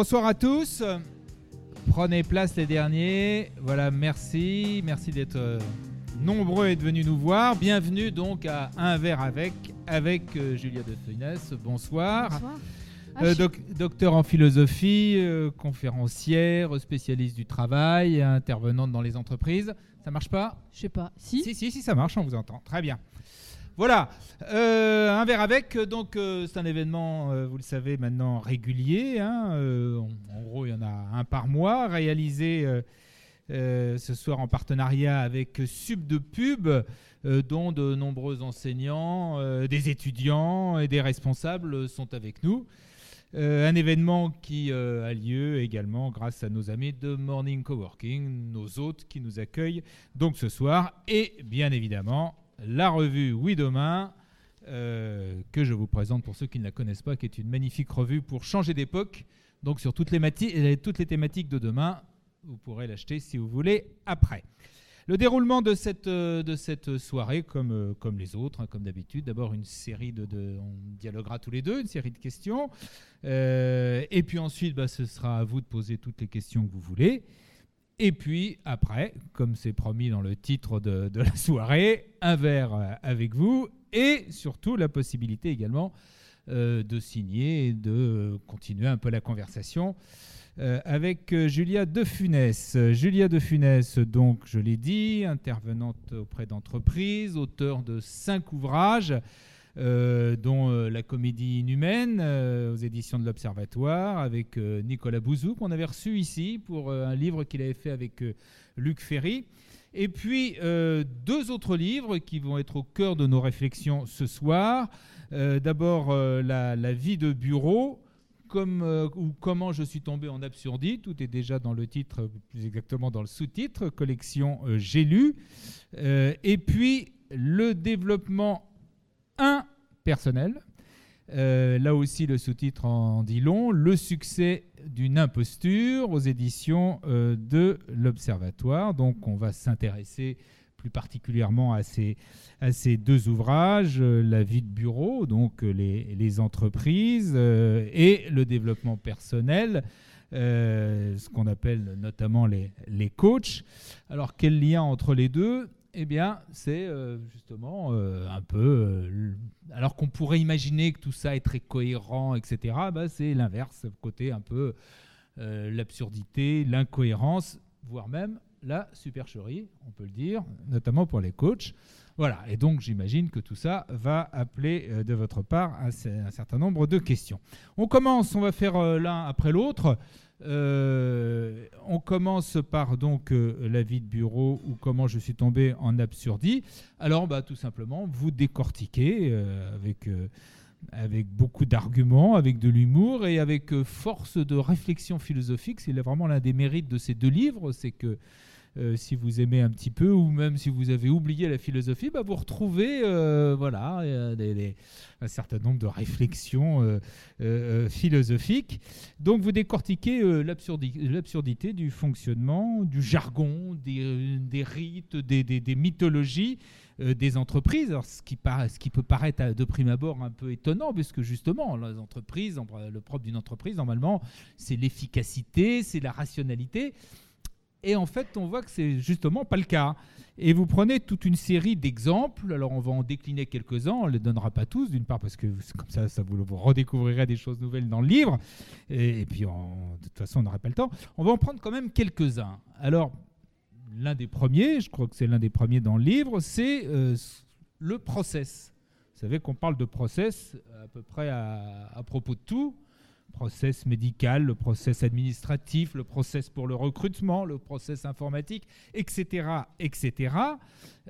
Bonsoir à tous. Prenez place les derniers. Voilà, merci. Merci d'être euh, nombreux et de venus nous voir. Bienvenue donc à Un verre avec, avec euh, Julia de Funès. Bonsoir. Bonsoir. Euh, Ah, doc- docteur en philosophie, euh, conférencière, spécialiste du travail, intervenante dans les entreprises. Ça marche pas? Je sais pas. Si, si, si, si, ça marche, on vous entend. Très bien. Voilà, Euh, un verre avec, donc euh, c'est un événement, euh, vous le savez maintenant, régulier. hein, en, gros, il y en a un par mois, réalisé ce soir en partenariat avec Sub de Pub, dont de nombreux enseignants, des étudiants et des responsables sont avec nous. Un événement qui a lieu également grâce à nos amis de Morning Coworking, nos hôtes qui nous accueillent donc ce soir, et bien évidemment la revue Oui Demain, euh, que je vous présente pour ceux qui ne la connaissent pas, qui est une magnifique revue pour changer d'époque, donc sur toutes les, euh, toutes les thématiques de demain. Vous pourrez l'acheter si vous voulez après. Le déroulement de cette, euh, de cette soirée, comme, comme les autres, hein, comme d'habitude, d'abord une série de, de- On dialoguera tous les deux, une série de questions. Et puis ensuite, bah, ce sera à vous de poser toutes les questions que vous voulez. Et puis après, comme c'est promis dans le titre de, de la soirée, un verre euh, avec vous et surtout la possibilité également euh, de signer et de continuer un peu la conversation euh, avec Julia De Funès. Julia De Funès, donc, je l'ai dit, intervenante auprès d'entreprises, auteur de cinq ouvrages, euh, dont euh, La comédie inhumaine euh, aux éditions de l'Observatoire, avec Nicolas Bouzou, qu'on avait reçu ici pour un livre qu'il avait fait avec Luc Ferry. Et puis deux autres livres qui vont être au cœur de nos réflexions ce soir. D'abord, la, vie de bureau, ou comment je suis tombé en absurdie. Tout est déjà dans le titre, plus exactement dans le sous-titre, collection J'ai lu. Et puis, le développement impersonnel. Euh, là aussi, le sous-titre en dit long. Le succès d'une imposture aux éditions euh, de l'Observatoire. Donc, on va s'intéresser plus particulièrement à ces, deux ouvrages, euh, la vie de bureau, donc les, entreprises, et le développement personnel, ce qu'on appelle notamment les, les coachs. Alors, quel lien entre les deux? Eh bien, c'est euh, justement euh, un peu. euh, alors qu'on pourrait imaginer que tout ça est très cohérent, etc., bah, c'est l'inverse, côté un peu l'absurdité, l'incohérence, voire même la supercherie, on peut le dire, notamment pour les coachs. Voilà, et donc j'imagine que tout ça va appeler de votre part un, cer- un certain nombre de questions. On commence, on va faire l'un après l'autre. Euh, on commence par donc euh, la vie de bureau ou comment je suis tombé en absurdie. Alors, bah, tout simplement, vous décortiquez euh, avec, avec beaucoup d'arguments, avec de l'humour et avec force de réflexion philosophique. C'est vraiment l'un des mérites de ces deux livres, c'est que euh, si vous aimez un petit peu ou même si vous avez oublié la philosophie, bah, vous retrouvez euh, voilà, euh, un certain nombre de réflexions philosophiques. Donc vous décortiquez l'absurdi- l'absurdité du fonctionnement, du jargon, des, rites, des, mythologies des entreprises. Ce, qui peut paraître de prime abord un peu étonnant, puisque justement, les entreprises, en- le propre d'une entreprise, normalement, c'est l'efficacité, c'est la rationalité. Et en fait, on voit que c'est justement pas le cas. Et vous prenez toute une série d'exemples. Alors, on va en décliner quelques-uns. On ne les donnera pas tous, d'une part parce que comme ça, ça vous, redécouvrirez des choses nouvelles dans le livre. Et, puis, de toute façon, on n'aura pas le temps. On va en prendre quand même quelques-uns. Alors, l'un des premiers, je crois que c'est l'un des premiers dans le livre, c'est euh, le process. Vous savez qu'on parle de process à peu près à propos de tout. Process médical, le process administratif, le process pour le recrutement, le process informatique, etc. etc.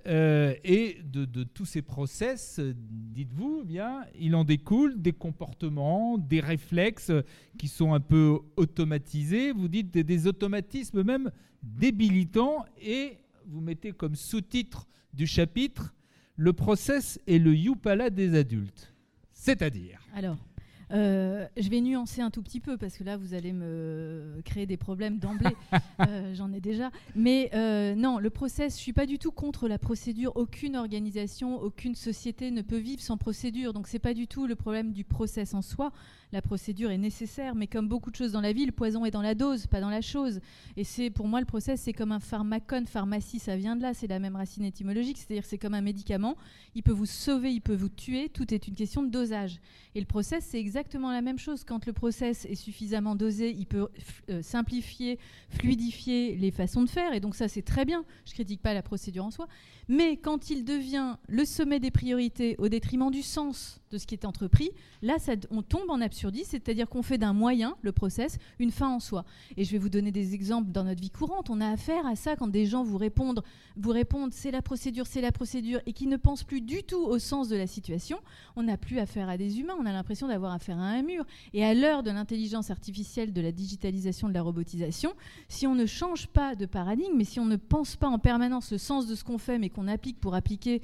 Euh, et de, de tous ces process, euh, dites-vous, eh bien, il en découle des comportements, des réflexes euh, qui sont un peu automatisés. Vous dites des, automatismes même débilitants et vous mettez comme sous-titre du chapitre le process est le Yupala des adultes. C'est-à-dire Alors, Euh, je vais nuancer un tout petit peu parce que là, vous allez me créer des problèmes d'emblée. Euh, j'en ai déjà. Mais euh, non, le process, je suis pas du tout contre la procédure. Aucune organisation, aucune société ne peut vivre sans procédure. Donc c'est pas du tout le problème du process en soi la procédure est nécessaire, mais comme beaucoup de choses dans la vie, le poison est dans la dose, pas dans la chose. Et c'est pour moi le process, c'est comme un pharmacone, pharmacie, ça vient de là, c'est la même racine étymologique, c'est-à-dire c'est comme un médicament, il peut vous sauver, il peut vous tuer, tout est une question de dosage. Et le process, c'est exactement la même chose. Quand le process est suffisamment dosé, il peut euh, simplifier, fluidifier les façons de faire, et donc ça c'est très bien. Je critique pas la procédure en soi, mais quand il devient le sommet des priorités au détriment du sens de ce qui est entrepris, là, on tombe en absurdie, c'est-à-dire qu'on fait d'un moyen, le process, une fin en soi. Et je vais vous donner des exemples dans notre vie courante. On a affaire à ça quand des gens vous répondent, vous répondent c'est la procédure, c'est la procédure, et qui ne pensent plus du tout au sens de la situation. On n'a plus affaire à des humains, on a l'impression d'avoir affaire à un mur. Et à l'heure de l'intelligence artificielle, de la digitalisation, de la robotisation, si on ne change pas de paradigme, mais si on ne pense pas en permanence le sens de ce qu'on fait, mais qu'on applique pour appliquer,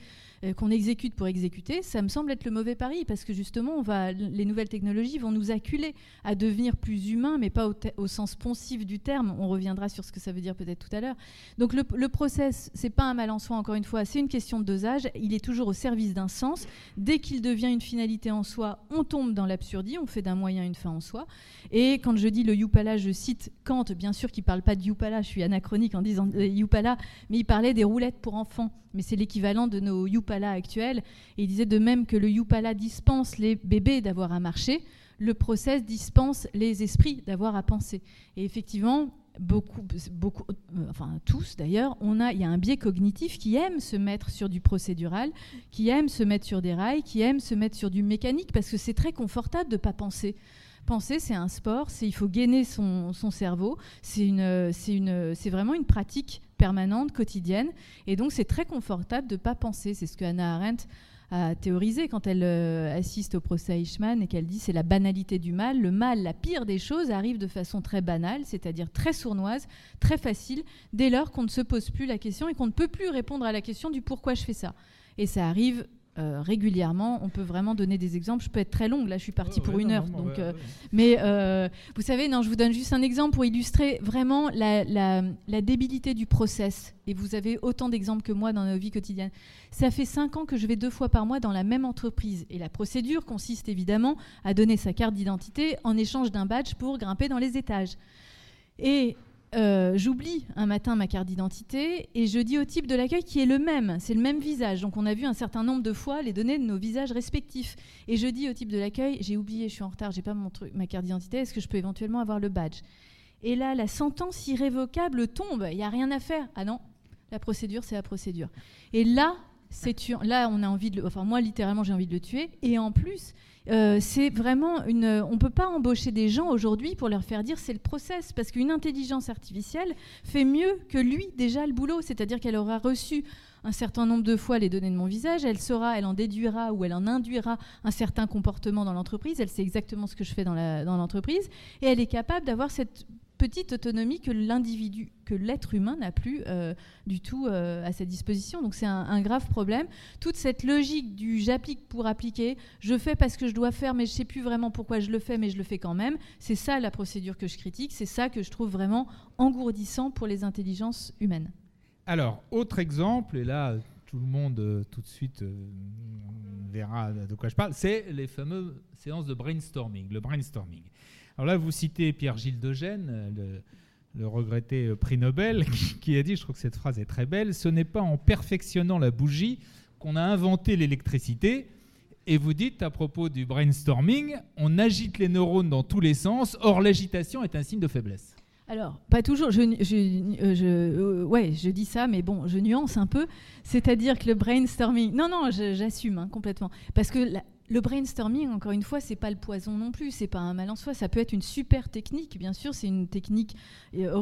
qu'on exécute pour exécuter, ça me semble être le mauvais pari parce que justement, les nouvelles technologies vont nous acculer à devenir plus humains, mais pas au, sens poncif du terme. On reviendra sur ce que ça veut dire peut-être tout à l'heure. Donc le, le process, c'est pas un mal en soi, encore une fois, c'est une question de dosage. Il est toujours au service d'un sens. Dès qu'il devient une finalité en soi, on tombe dans l'absurdie, on fait d'un moyen une fin en soi. Et quand je dis le Yupala, je cite Kant, bien sûr qu'il parle pas de Yupala, je suis anachronique en disant euh, Yupala, mais il parlait des roulettes pour enfants mais c'est l'équivalent de nos Yupala actuels. Et il disait de même que le Yupala dispense les bébés d'avoir à marcher, le process dispense les esprits d'avoir à penser. Et effectivement, beaucoup, beaucoup, euh, enfin tous d'ailleurs, on a, il y a un biais cognitif qui aime se mettre sur du procédural, qui aime se mettre sur des rails, qui aime se mettre sur du mécanique, parce que c'est très confortable de ne pas penser. Penser, c'est un sport, il faut gainer son, son cerveau, c'est vraiment une pratique permanente, quotidienne. Et donc, c'est très confortable de ne pas penser. C'est ce que Hannah Arendt a théorisé quand elle euh, assiste au procès Eichmann et qu'elle dit c'est la banalité du mal. Le mal, la pire des choses, arrive de façon très banale, c'est-à-dire très sournoise, très facile, dès lors qu'on ne se pose plus la question et qu'on ne peut plus répondre à la question du pourquoi je fais ça. Et ça arrive euh, régulièrement. On peut vraiment donner des exemples. Je peux être très longue. Là, je suis partie pour une heure. donc, euh, mais euh, vous savez, non, je vous donne juste un exemple pour illustrer vraiment la, la, débilité du process. Et vous avez autant d'exemples que moi dans nos vies quotidiennes. Ça fait cinq ans que je vais deux fois par mois dans la même entreprise. Et la procédure consiste évidemment à donner sa carte d'identité en échange d'un badge pour grimper dans les étages. Et euh, j'oublie un matin ma carte d'identité et je dis au type de l'accueil qui est le même, c'est le même visage. Donc on a vu un certain nombre de fois les données de nos visages respectifs. Et je dis au type de l'accueil, j'ai oublié, je suis en retard, j'ai pas mon ma carte d'identité, est-ce que je peux éventuellement avoir le badge? Et là, la sentence irrévocable tombe, il n'y a rien à faire. Ah non, la procédure, c'est la procédure. Et là, c'est là, on a envie de, le, enfin moi littéralement, j'ai envie de le tuer. Et en plus, euh, c'est vraiment une. On ne peut pas embaucher des gens aujourd'hui pour leur faire dire c'est le process, parce qu'une intelligence artificielle fait mieux que lui déjà le boulot, c'est-à-dire qu'elle aura reçu un certain nombre de fois les données de mon visage, elle saura, elle en déduira ou elle en induira un certain comportement dans l'entreprise, elle sait exactement ce que je fais dans l'entreprise, et elle est capable d'avoir cette petite autonomie que l'individu, que l'être humain n'a plus euh, du tout euh, à sa disposition. Donc c'est un, grave problème. Toute cette logique du j'applique pour appliquer, je fais parce que je dois faire, mais je ne sais plus vraiment pourquoi je le fais, mais je le fais quand même. C'est ça la procédure que je critique. C'est ça que je trouve vraiment engourdissant pour les intelligences humaines. Alors, autre exemple, et là tout le monde euh, tout de suite verra de quoi je parle, c'est les fameuses séances de brainstorming, le brainstorming. Alors là, vous citez Pierre-Gilles de le, le regretté euh, prix Nobel, qui a dit, je trouve que cette phrase est très belle, ce n'est pas en perfectionnant la bougie qu'on a inventé l'électricité. Et vous dites à propos du brainstorming, on agite les neurones dans tous les sens, or l'agitation est un signe de faiblesse. Alors, pas toujours. Je, je, euh, ouais, je dis ça, mais bon, je nuance un peu. C'est-à-dire que le brainstorming. Non, non, j'assume hein, complètement. Parce que le brainstorming, encore une fois, c'est pas le poison non plus, c'est pas un mal en soi. Ça peut être une super technique, bien sûr. C'est une technique euh,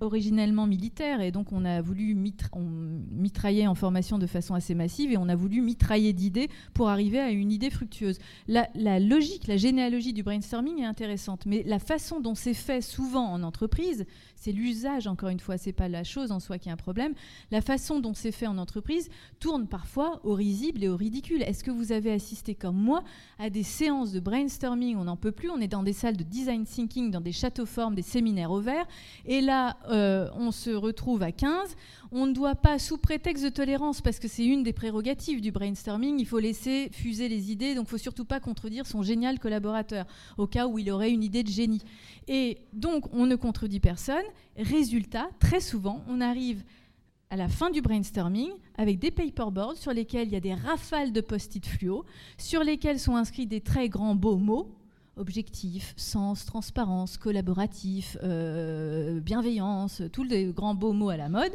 originellement militaire, et donc on a voulu mitrailler en formation de façon assez massive, et on a voulu mitrailler d'idées pour arriver à une idée fructueuse. La logique, la généalogie du brainstorming est intéressante, mais la façon dont c'est fait souvent en entreprise, c'est l'usage, encore une fois, c'est pas la chose en soi qui est un problème. La façon dont c'est fait en entreprise tourne parfois au risible et au ridicule. Est-ce que vous avez assisté comme moi à des séances de brainstorming, on n'en peut plus, on est dans des salles de design thinking, dans des châteaux formes, des séminaires au vert, et là, euh, on se retrouve à 15. On ne doit pas, sous prétexte de tolérance, parce que c'est une des prérogatives du brainstorming, il faut laisser fuser les idées, donc il faut surtout pas contredire son génial collaborateur, au cas où il aurait une idée de génie. Et donc, on ne contredit personne. Résultat, très souvent, on arrive à la fin du brainstorming avec des paperboards sur lesquels il y a des rafales de post-it fluo, sur lesquels sont inscrits des très grands beaux mots objectif, sens, transparence, collaboratif, euh, bienveillance, tous les grands beaux mots à la mode.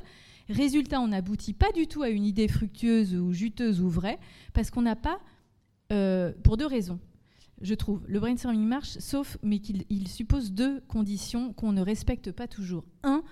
Résultat, on n'aboutit pas du tout à une idée fructueuse ou juteuse ou vraie, parce qu'on n'a pas, euh, pour deux raisons, je trouve. Le brainstorming marche, sauf, mais qu'il suppose deux conditions qu'on ne respecte pas toujours. Un,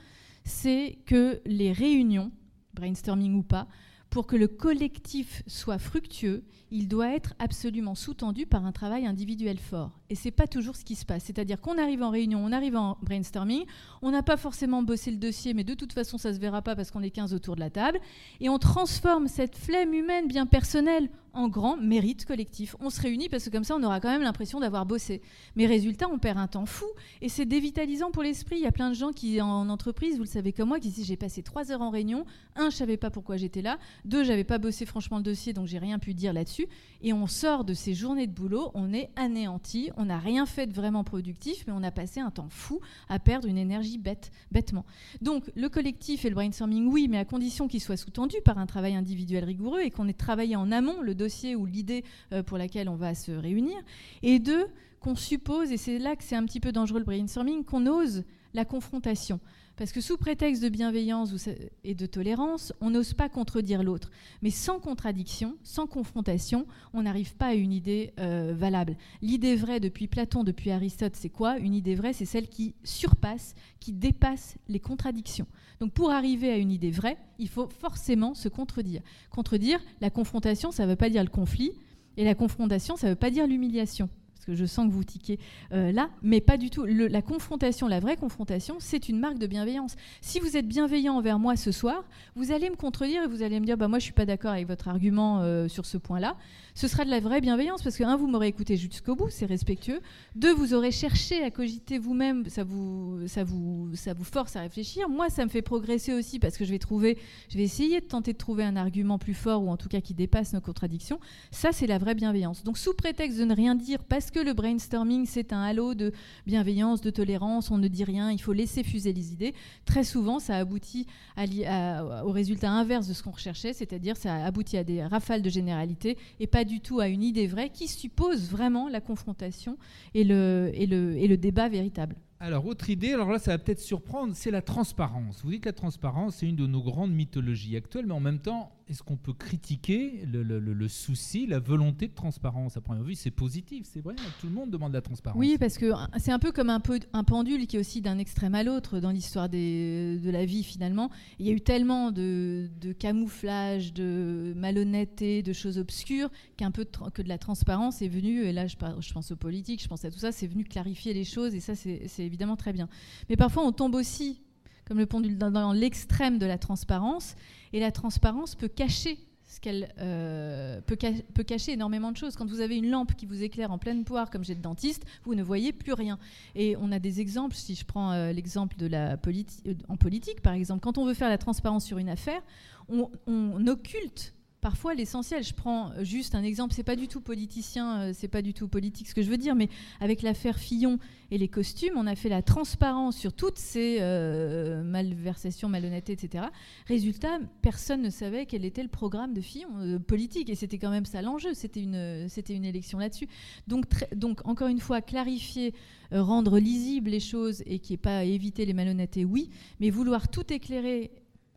c'est que les réunions, brainstorming ou pas, pour que le collectif soit fructueux, il doit être absolument sous-tendu par un travail individuel fort. Et c'est pas toujours ce qui se passe. C'est-à-dire qu'on arrive en réunion, on arrive en brainstorming, on n'a pas forcément bossé le dossier, mais de toute façon ça se verra pas parce qu'on est 15 autour de la table, et on transforme cette flemme humaine bien personnelle en grand mérite collectif. On se réunit parce que comme ça on aura quand même l'impression d'avoir bossé. Mais résultat, on perd un temps fou et c'est dévitalisant pour l'esprit. Il y a plein de gens qui en entreprise, vous le savez comme moi, qui disent j'ai passé trois heures en réunion, un je savais pas pourquoi j'étais là, deux j'avais pas bossé franchement le dossier donc j'ai rien pu dire là-dessus, et on sort de ces journées de boulot, on est anéanti, on n'a rien fait de vraiment productif, mais on a passé un temps fou à perdre une énergie bête, bêtement. Donc le collectif et le brainstorming, oui, mais à condition qu'il soit sous-tendu par un travail individuel rigoureux et qu'on ait travaillé en amont le dossier ou l'idée euh, pour laquelle on va se réunir. Et deux, qu'on suppose, et c'est là que c'est un petit peu dangereux le brainstorming, qu'on ose la confrontation. Parce que sous prétexte de bienveillance et de tolérance, on n'ose pas contredire l'autre. Mais sans contradiction, sans confrontation, on n'arrive pas à une idée euh, valable. L'idée vraie depuis Platon, depuis Aristote, c'est quoi? Une idée vraie, c'est celle qui surpasse, qui dépasse les contradictions. Donc pour arriver à une idée vraie, il faut forcément se contredire. Contredire, la confrontation, ça ne veut pas dire le conflit, et la confrontation, ça ne veut pas dire l'humiliation que je sens que vous tiquez euh, là, mais pas du tout. la confrontation, la vraie confrontation, c'est une marque de bienveillance. Si vous êtes bienveillant envers moi ce soir, vous allez me contredire et vous allez me dire, bah moi je suis pas d'accord avec votre argument euh, sur ce point-là. Ce sera de la vraie bienveillance parce que un, vous m'aurez écouté jusqu'au bout, c'est respectueux. Deux, vous aurez cherché à cogiter vous-même, ça vous, ça vous, ça vous force à réfléchir. Moi, ça me fait progresser aussi parce que je vais trouver, je vais essayer de tenter de trouver un argument plus fort ou en tout cas qui dépasse nos contradictions. Ça, c'est la vraie bienveillance. Donc sous prétexte de ne rien dire parce que que le brainstorming, c'est un halo de bienveillance, de tolérance, on ne dit rien, il faut laisser fuser les idées. Très souvent, ça aboutit au résultat inverse de ce qu'on recherchait, c'est-à-dire ça aboutit à des rafales de généralité et pas du tout à une idée vraie qui suppose vraiment la confrontation et le, et le, et le débat véritable. Alors, autre idée, alors là, ça va peut-être surprendre, c'est la transparence. Vous dites que la transparence, c'est une de nos grandes mythologies actuelles, mais en même temps, est-ce qu'on peut critiquer le, souci, la volonté de transparence? À première vue, c'est positif, c'est vrai, tout le monde demande la transparence. Oui, parce que c'est un peu comme un, pendule qui est aussi d'un extrême à l'autre dans l'histoire de la vie, finalement. Il y a eu tellement de, camouflage, de malhonnêteté, de choses obscures, qu'un peu de, que de la transparence est venue, et là, je, je pense aux politiques, je pense à tout ça, c'est venu clarifier les choses, et ça, c'est évidemment très bien. Mais parfois, on tombe aussi, comme le pendule, dans, l'extrême de la transparence, et la transparence peut cacher ce qu'elle euh, peut, cacher énormément de choses. Quand vous avez une lampe qui vous éclaire en pleine poire, comme j'ai de dentiste, vous ne voyez plus rien. Et on a des exemples, si je prends euh, l'exemple de la euh, en politique par exemple, quand on veut faire la transparence sur une affaire, on occulte parfois l'essentiel. Je prends juste un exemple, c'est pas du tout politicien, euh, c'est pas du tout politique ce que je veux dire, mais avec l'affaire Fillon et les costumes, on a fait la transparence sur toutes ces euh, malversations, malhonnêtetés, etc. Résultat, personne ne savait quel était le programme de Fillon euh, politique, et c'était quand même ça l'enjeu. C'était une, c'était une élection là-dessus. Donc, donc encore une fois, clarifier, rendre lisibles les choses et qui est pas éviter les malhonnêtetés, oui, mais vouloir tout éclairer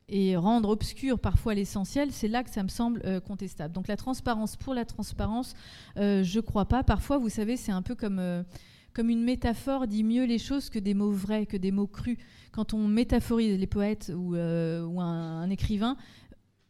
et rendre obscur parfois l'essentiel, c'est là que ça me semble euh, contestable. Donc la transparence pour la transparence, euh, je crois pas. Parfois, vous savez, c'est un peu comme, euh, comme une métaphore dit mieux les choses que des mots vrais, que des mots crus. Quand on métaphorise les poètes ou, ou un, écrivain,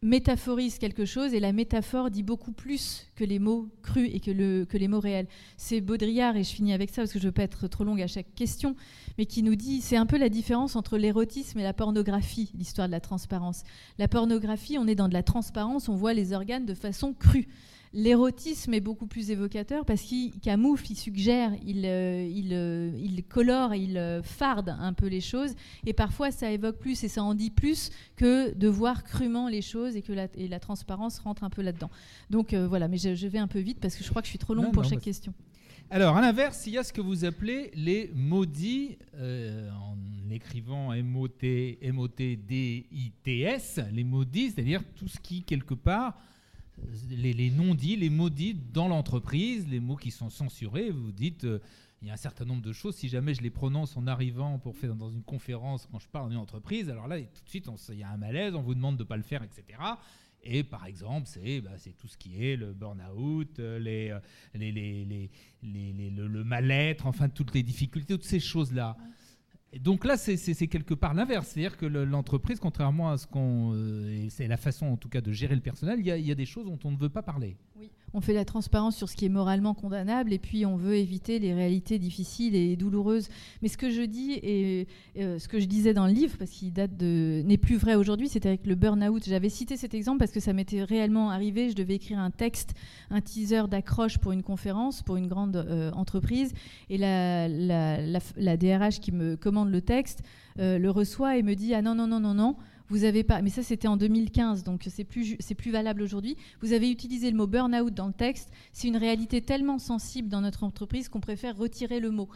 métaphorise quelque chose et la métaphore dit beaucoup plus que les mots crus et que, le, que les mots réels. C'est Baudrillard, et je finis avec ça parce que je ne veux pas être trop longue à chaque question, mais qui nous dit, c'est un peu la différence entre l'érotisme et la pornographie, l'histoire de la transparence. La pornographie, on est dans de la transparence, on voit les organes de façon crue. L'érotisme est beaucoup plus évocateur parce qu'il camoufle, il suggère, il, euh, il, euh, il colore, il euh, farde un peu les choses. Et parfois, ça évoque plus et ça en dit plus que de voir crûment les choses et que la, et la transparence rentre un peu là-dedans. Donc voilà, mais je, vais un peu vite parce que je crois que je suis trop long pour chaque question. Alors, à l'inverse, il y a ce que vous appelez les maudits, en écrivant M-O-T, M-O-T-D-I-T-S, les maudits, c'est-à-dire tout ce qui, quelque part, les, non-dits, les maudits dans l'entreprise, les mots qui sont censurés. Vous dites, euh, il y a un certain nombre de choses. Si jamais je les prononce en arrivant pour faire dans une conférence quand je parle d'une entreprise, alors là, tout de suite, il y a un malaise, on vous demande de ne pas le faire, etc. Et par exemple, c'est bah, tout ce qui est le burn-out, euh, euh, les, les, les, le, mal-être, enfin toutes les difficultés, toutes ces choses-là donc là, c'est quelque part l'inverse. C'est-à-dire que l'entreprise, contrairement à ce qu'on. Euh, c'est la façon, en tout cas, de gérer le personnel, il y, a des choses dont on ne veut pas parler. On fait la transparence sur ce qui est moralement condamnable et puis on veut éviter les réalités difficiles et douloureuses. Mais ce que je dis et euh, ce que je disais dans le livre, parce qu'il date de n'est plus vrai aujourd'hui, c'était avec le burn-out. J'avais cité cet exemple parce que ça m'était réellement arrivé. Je devais écrire un texte, un teaser d'accroche pour une conférence, pour une grande euh, entreprise, et la, la, DRH qui me commande le texte euh, le reçoit et me dit ah non non non non non vous avez pas, mais ça c'était en 2015, donc c'est plus, c'est plus valable aujourd'hui. Vous avez utilisé le mot burn-out dans le texte. C'est une réalité tellement sensible dans notre entreprise qu'on préfère retirer le mot.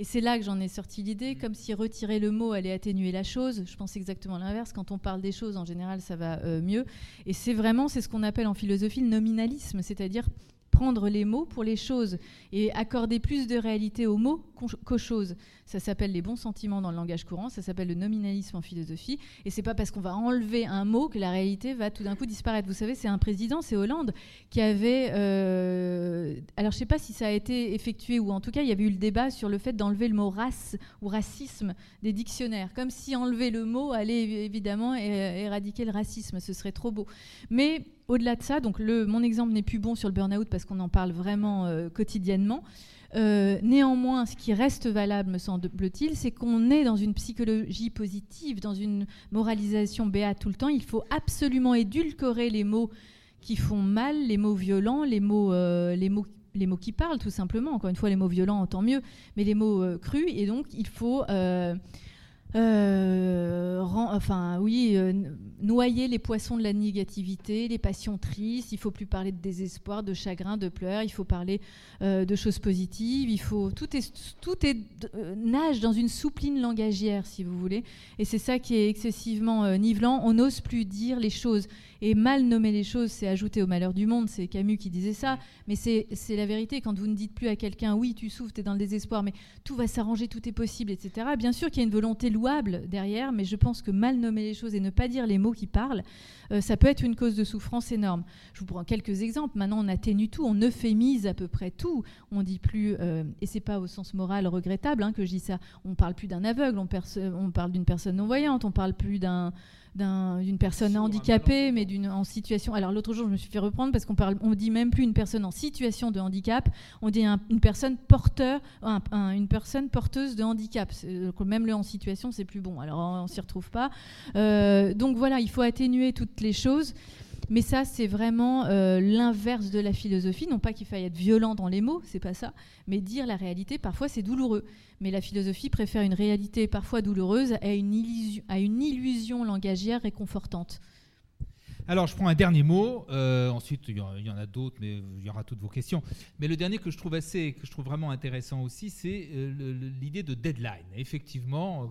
Et c'est là que j'en ai sorti l'idée, comme si retirer le mot allait atténuer la chose. Je pense exactement l'inverse. Quand on parle des choses, en général, ça va euh, mieux. Et c'est vraiment, c'est ce qu'on appelle en philosophie le nominalisme, c'est-à-dire prendre les mots pour les choses et accorder plus de réalité aux mots qu'aux choses. Ça s'appelle les bons sentiments dans le langage courant, ça s'appelle le nominalisme en philosophie. Et c'est pas parce qu'on va enlever un mot que la réalité va tout d'un coup disparaître. Vous savez, c'est un président, c'est Hollande, qui avait. Euh, alors je sais pas si ça a été effectué ou en tout cas il y avait eu le débat sur le fait d'enlever le mot race ou racisme des dictionnaires, comme si enlever le mot allait évidemment éradiquer le racisme. Ce serait trop beau. Mais au-delà de ça, donc le, mon exemple n'est plus bon sur le burn-out parce qu'on en parle vraiment euh, quotidiennement. Euh, néanmoins, ce qui reste valable, me semble-t-il, c'est qu'on est dans une psychologie positive, dans une moralisation béate tout le temps. Il faut absolument édulcorer les mots qui font mal, les mots violents, les mots, euh, les mots, les mots qui parlent, tout simplement. Encore une fois, les mots violents, tant mieux, mais les mots crus. Et donc, il faut enfin, oui, noyer les poissons de la négativité, les passions tristes. Il faut plus parler de désespoir, de chagrin, de pleurs. Il faut parler euh, de choses positives. Il faut tout est tout est nage dans une soupline langagière, si vous voulez. Et c'est ça qui est excessivement nivelant. On n'ose plus dire les choses. Et mal nommer les choses, c'est ajouter au malheur du monde. C'est Camus qui disait ça. Mais c'est la vérité. Quand vous ne dites plus à quelqu'un, oui, tu souffres, tu es dans le désespoir, mais tout va s'arranger, tout est possible, etc. Bien sûr qu'il y a une volonté louable derrière, mais je pense que mal nommer les choses et ne pas dire les mots qui parlent, euh, ça peut être une cause de souffrance énorme. Je vous prends quelques exemples. Maintenant, on atténue tout, on euphémise à peu près tout. On dit plus, euh, et c'est pas au sens moral regrettable hein, que je dis ça. On parle plus d'un aveugle, on, on parle d'une personne non voyante, on parle plus d'un d'une personne handicapée, mais d'une en situation. Alors l'autre jour, je me suis fait reprendre parce qu'on parle, on dit même plus une personne en situation de handicap, on dit une personne porteur, une personne porteuse de handicap. Même le en situation, c'est plus bon. Alors on, s'y retrouve pas. Euh, donc voilà, il faut atténuer toutes les choses. Mais ça, c'est vraiment euh, l'inverse de la philosophie. Non pas qu'il faille être violent dans les mots, c'est pas ça, mais dire la réalité, parfois c'est douloureux. Mais la philosophie préfère une réalité parfois douloureuse à une illusion, à une illusion langagière réconfortante. Alors, je prends un dernier mot. Euh, ensuite, il y, en a d'autres, mais il y aura toutes vos questions. Mais le dernier que je trouve assez, que je trouve vraiment intéressant aussi, c'est euh, l'idée de deadline. Effectivement,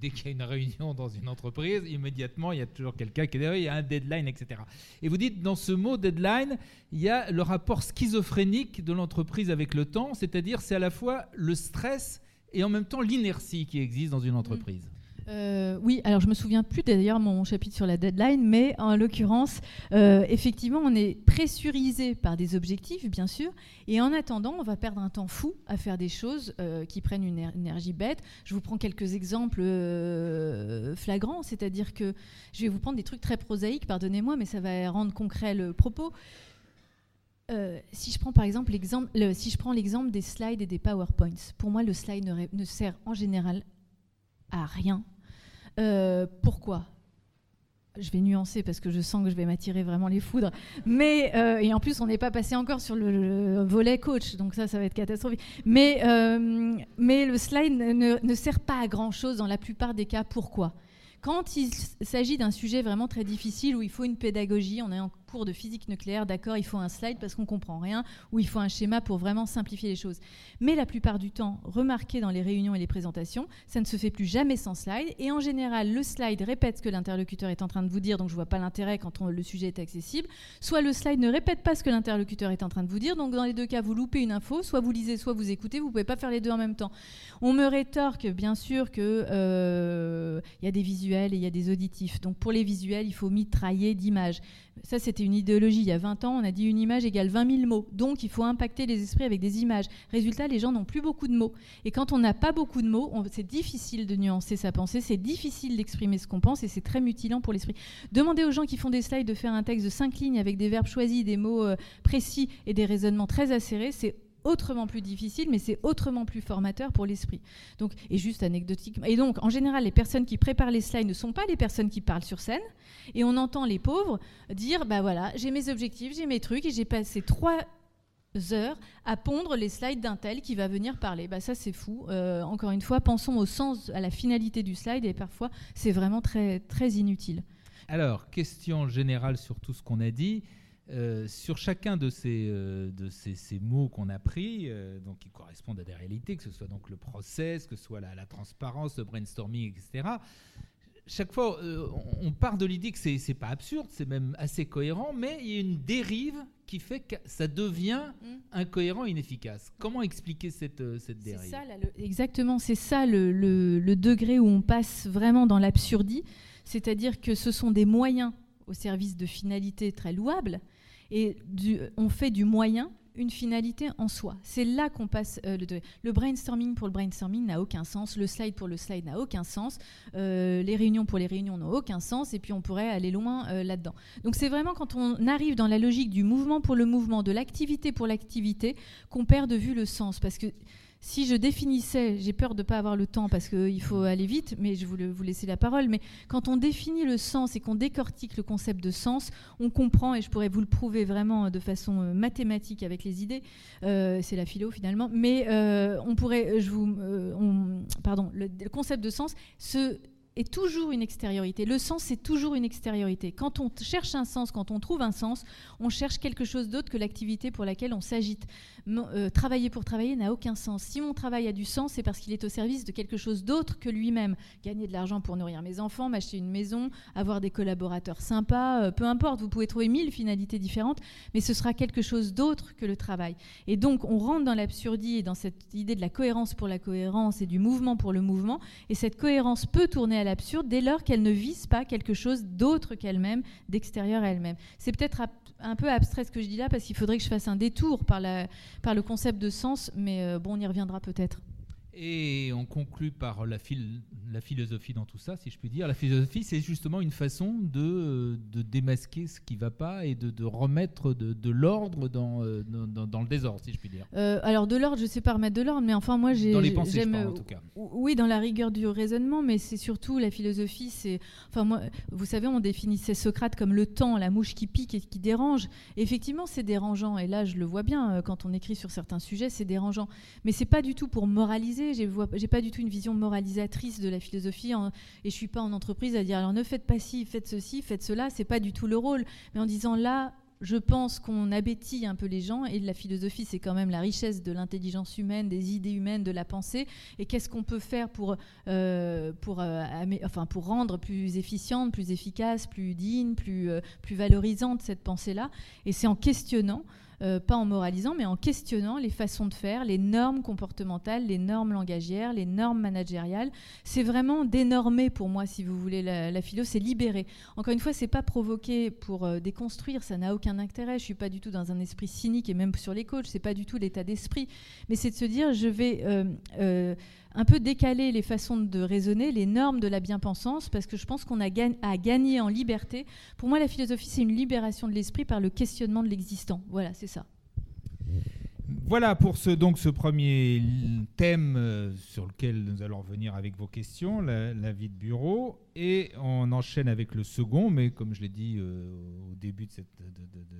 dès qu'il y a une réunion dans une entreprise, immédiatement, il y a toujours quelqu'un qui dit il y a un deadline, etc. Et vous dites dans ce mot deadline, il y a le rapport schizophrénique de l'entreprise avec le temps, c'est-à-dire c'est à la fois le stress et en même temps l'inertie qui existe dans une entreprise. Euh, oui, alors je me souviens plus d'ailleurs mon chapitre sur la deadline, mais en l'occurrence, euh, effectivement, on est pressurisé par des objectifs, bien sûr, et en attendant, on va perdre un temps fou à faire des choses euh, qui prennent une énergie bête. Je vous prends quelques exemples flagrants, c'est-à-dire que je vais vous prendre des trucs très prosaïques, pardonnez-moi, mais ça va rendre concret le propos. si je prends par exemple l'exemple, des slides et des PowerPoints, pour moi le slide ne sert en général à rien euh, pourquoi? Je vais nuancer parce que je sens que je vais m'attirer vraiment les foudres. Mais, euh, et en plus, on n'est pas passé encore sur le, volet coach, donc ça, ça va être catastrophique. Mais, euh, mais le slide ne, ne, sert pas à grand-chose dans la plupart des cas. Pourquoi? Quand il s'agit d'un sujet vraiment très difficile où il faut une pédagogie, on est en de physique nucléaire, d'accord, il faut un slide parce qu'on comprend rien, ou il faut un schéma pour vraiment simplifier les choses. Mais la plupart du temps, remarquez dans les réunions et les présentations, ça ne se fait plus jamais sans slide. Et en général, le slide répète ce que l'interlocuteur est en train de vous dire, donc je vois pas l'intérêt quand le sujet est accessible. Soit le slide ne répète pas ce que l'interlocuteur est en train de vous dire, donc dans les deux cas, vous loupez une info, soit vous lisez, soit vous écoutez, vous pouvez pas faire les deux en même temps. On me rétorque bien sûr que euh, il y a des visuels et il y a des auditifs. Donc pour les visuels, il faut mitrailler d'images. Ça, c'était une idéologie il y a 20 ans. On a dit une image égale 20 000 mots. Donc, il faut impacter les esprits avec des images. Résultat, les gens n'ont plus beaucoup de mots. Et quand on n'a pas beaucoup de mots, c'est difficile de nuancer sa pensée, c'est difficile d'exprimer ce qu'on pense et c'est très mutilant pour l'esprit. Demandez aux gens qui font des slides de faire un texte de 5 lignes avec des verbes choisis, des mots euh, précis et des raisonnements très acérés. C'est autrement plus difficile, mais c'est autrement plus formateur pour l'esprit. Donc, et juste anecdotique. Et donc, en général, les personnes qui préparent les slides ne sont pas les personnes qui parlent sur scène. Et on entend les pauvres dire, bah voilà, j'ai mes objectifs, j'ai mes trucs, et j'ai passé trois heures à pondre les slides d'un tel qui va venir parler. Bah ça c'est fou. Euh, encore une fois, pensons au sens, à la finalité du slide, et parfois c'est vraiment très très inutile. Alors, question générale sur tout ce qu'on a dit. Euh, sur chacun de ces, euh, de ces, mots qu'on a pris, euh, donc qui correspondent à des réalités, que ce soit donc le process, que ce soit la, transparence, le brainstorming, etc. Chaque fois, on part de l'idée que c'est n'est pas absurde, c'est même assez cohérent, mais il y a une dérive qui fait que ça devient mm. incohérent, inefficace. Comment expliquer cette, cette dérive? ça, Exactement, c'est ça le, le degré où on passe vraiment dans l'absurdie, c'est-à-dire que ce sont des moyens au service de finalités très louables, et on fait du moyen une finalité en soi. C'est là qu'on passe euh, le, le brainstorming pour le brainstorming n'a aucun sens, le slide pour le slide n'a aucun sens, euh, les réunions pour les réunions n'ont aucun sens, et puis on pourrait aller loin euh, là-dedans. Donc c'est vraiment quand on arrive dans la logique du mouvement pour le mouvement, de l'activité pour l'activité, qu'on perd de vue le sens, parce que si je définissais, j'ai peur de ne pas avoir le temps parce qu'il faut aller vite, mais je voulais vous laisser la parole, mais quand on définit le sens et qu'on décortique le concept de sens, on comprend, et je pourrais vous le prouver vraiment de façon euh, mathématique avec les idées, euh, c'est la philo finalement, mais euh, on pourrait, je vous, pardon, le, le, concept de sens se est toujours une extériorité. Le sens, c'est toujours une extériorité. Quand on cherche un sens, quand on trouve un sens, on cherche quelque chose d'autre que l'activité pour laquelle on s'agite. Euh, travailler pour travailler n'a aucun sens. Si mon travail a du sens, c'est parce qu'il est au service de quelque chose d'autre que lui-même. Gagner de l'argent pour nourrir mes enfants, m'acheter une maison, avoir des collaborateurs sympas, euh, peu importe, vous pouvez trouver mille finalités différentes, mais ce sera quelque chose d'autre que le travail. Et donc, on rentre dans l'absurdie et dans cette idée de la cohérence pour la cohérence et du mouvement pour le mouvement, et cette cohérence peut tourner à l'absurde dès lors qu'elle ne vise pas quelque chose d'autre qu'elle-même, d'extérieur à elle-même. C'est peut-être un peu abstrait ce que je dis là, parce qu'il faudrait que je fasse un détour par le concept de sens, mais euh, bon, on y reviendra peut-être. Et on conclut par la, la, philosophie dans tout ça, si je puis dire. La philosophie, c'est justement une façon de, de, démasquer ce qui ne va pas et de, de remettre de, l'ordre dans, euh, dans, dans, le désordre, si je puis dire. Euh, alors de l'ordre, je ne sais pas remettre de l'ordre, mais enfin moi j'ai... Dans les pensées, je parle, en tout cas. Oui, dans la rigueur du raisonnement, mais c'est surtout la philosophie, c'est... Enfin moi, vous savez, on définissait Socrate comme le temps, la mouche qui pique et qui dérange. effectivement, c'est dérangeant, et là je le vois bien, euh, quand on écrit sur certains sujets, c'est dérangeant. Mais c'est pas du tout pour moraliser je j'ai pas du tout une vision moralisatrice de la philosophie et je suis pas en entreprise à dire alors ne faites pas ci, faites ceci, faites cela, c'est pas du tout le rôle, mais en disant là je pense qu'on abétit un peu les gens et la philosophie c'est quand même la richesse de l'intelligence humaine, des idées humaines, de la pensée. Et qu'est-ce qu'on peut faire pour, euh, pour, euh, enfin, pour rendre plus efficiente, plus efficace, plus digne, plus, euh, plus valorisante cette pensée-là? Et c'est en questionnant euh, pas en moralisant, mais en questionnant les façons de faire, les normes comportementales, les normes langagières, les normes managériales. C'est vraiment dénormer pour moi, si vous voulez, la, philo, c'est libérer. Encore une fois, c'est pas provoquer pour euh, déconstruire, ça n'a aucun intérêt. Je suis pas du tout dans un esprit cynique et même sur les coachs, c'est pas du tout l'état d'esprit, mais c'est de se dire, je vais euh, un peu décaler les façons de raisonner, les normes de la bien-pensance, parce que je pense qu'on a à gagner en liberté. Pour moi, la philosophie, c'est une libération de l'esprit par le questionnement de l'existant. Voilà, c'est ça. Voilà pour ce, donc, ce premier thème euh, sur lequel nous allons revenir avec vos questions, la, vie de bureau. Et on enchaîne avec le second, mais comme je l'ai dit euh, au début de,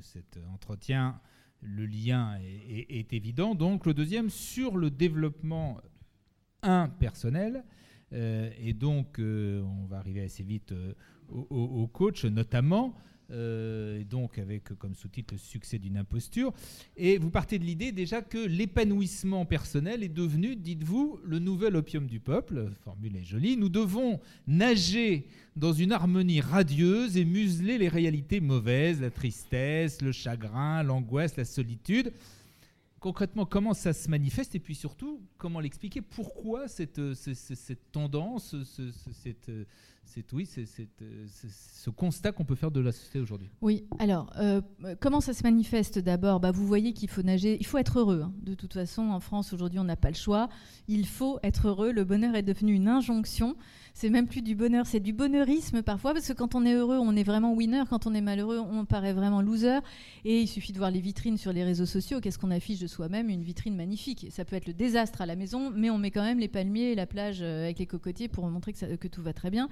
cet entretien, le lien est, évident. Donc le deuxième sur le développement impersonnel. Euh, et donc on va arriver assez vite au coach notamment. Euh, et donc avec comme sous-titre le succès d'une imposture. Et vous partez de l'idée déjà que l'épanouissement personnel est devenu, dites-vous, le nouvel opium du peuple. Formule est jolie. Nous devons nager dans une harmonie radieuse et museler les réalités mauvaises, la tristesse, le chagrin, l'angoisse, la solitude. Concrètement, comment ça se manifeste et puis surtout, comment l'expliquer? Pourquoi cette, cette, tendance, cette c'est oui, c'est euh, ce constat qu'on peut faire de la société aujourd'hui. Oui. Alors, euh, comment ça se manifeste D'abord, bah, vous voyez qu'il faut nager, il faut être heureux. Hein. De toute façon, en France aujourd'hui, on n'a pas le choix. Il faut être heureux. Le bonheur est devenu une injonction c'est même plus du bonheur, c'est du bonheurisme parfois, parce que quand on est heureux, on est vraiment winner, quand on est malheureux, on paraît vraiment loser. Et il suffit de voir les vitrines sur les réseaux sociaux, qu'est-ce qu'on affiche de soi-même? Une vitrine magnifique. Ça peut être le désastre à la maison, mais on met quand même les palmiers et la plage euh, avec les cocotiers pour montrer que, tout va très bien.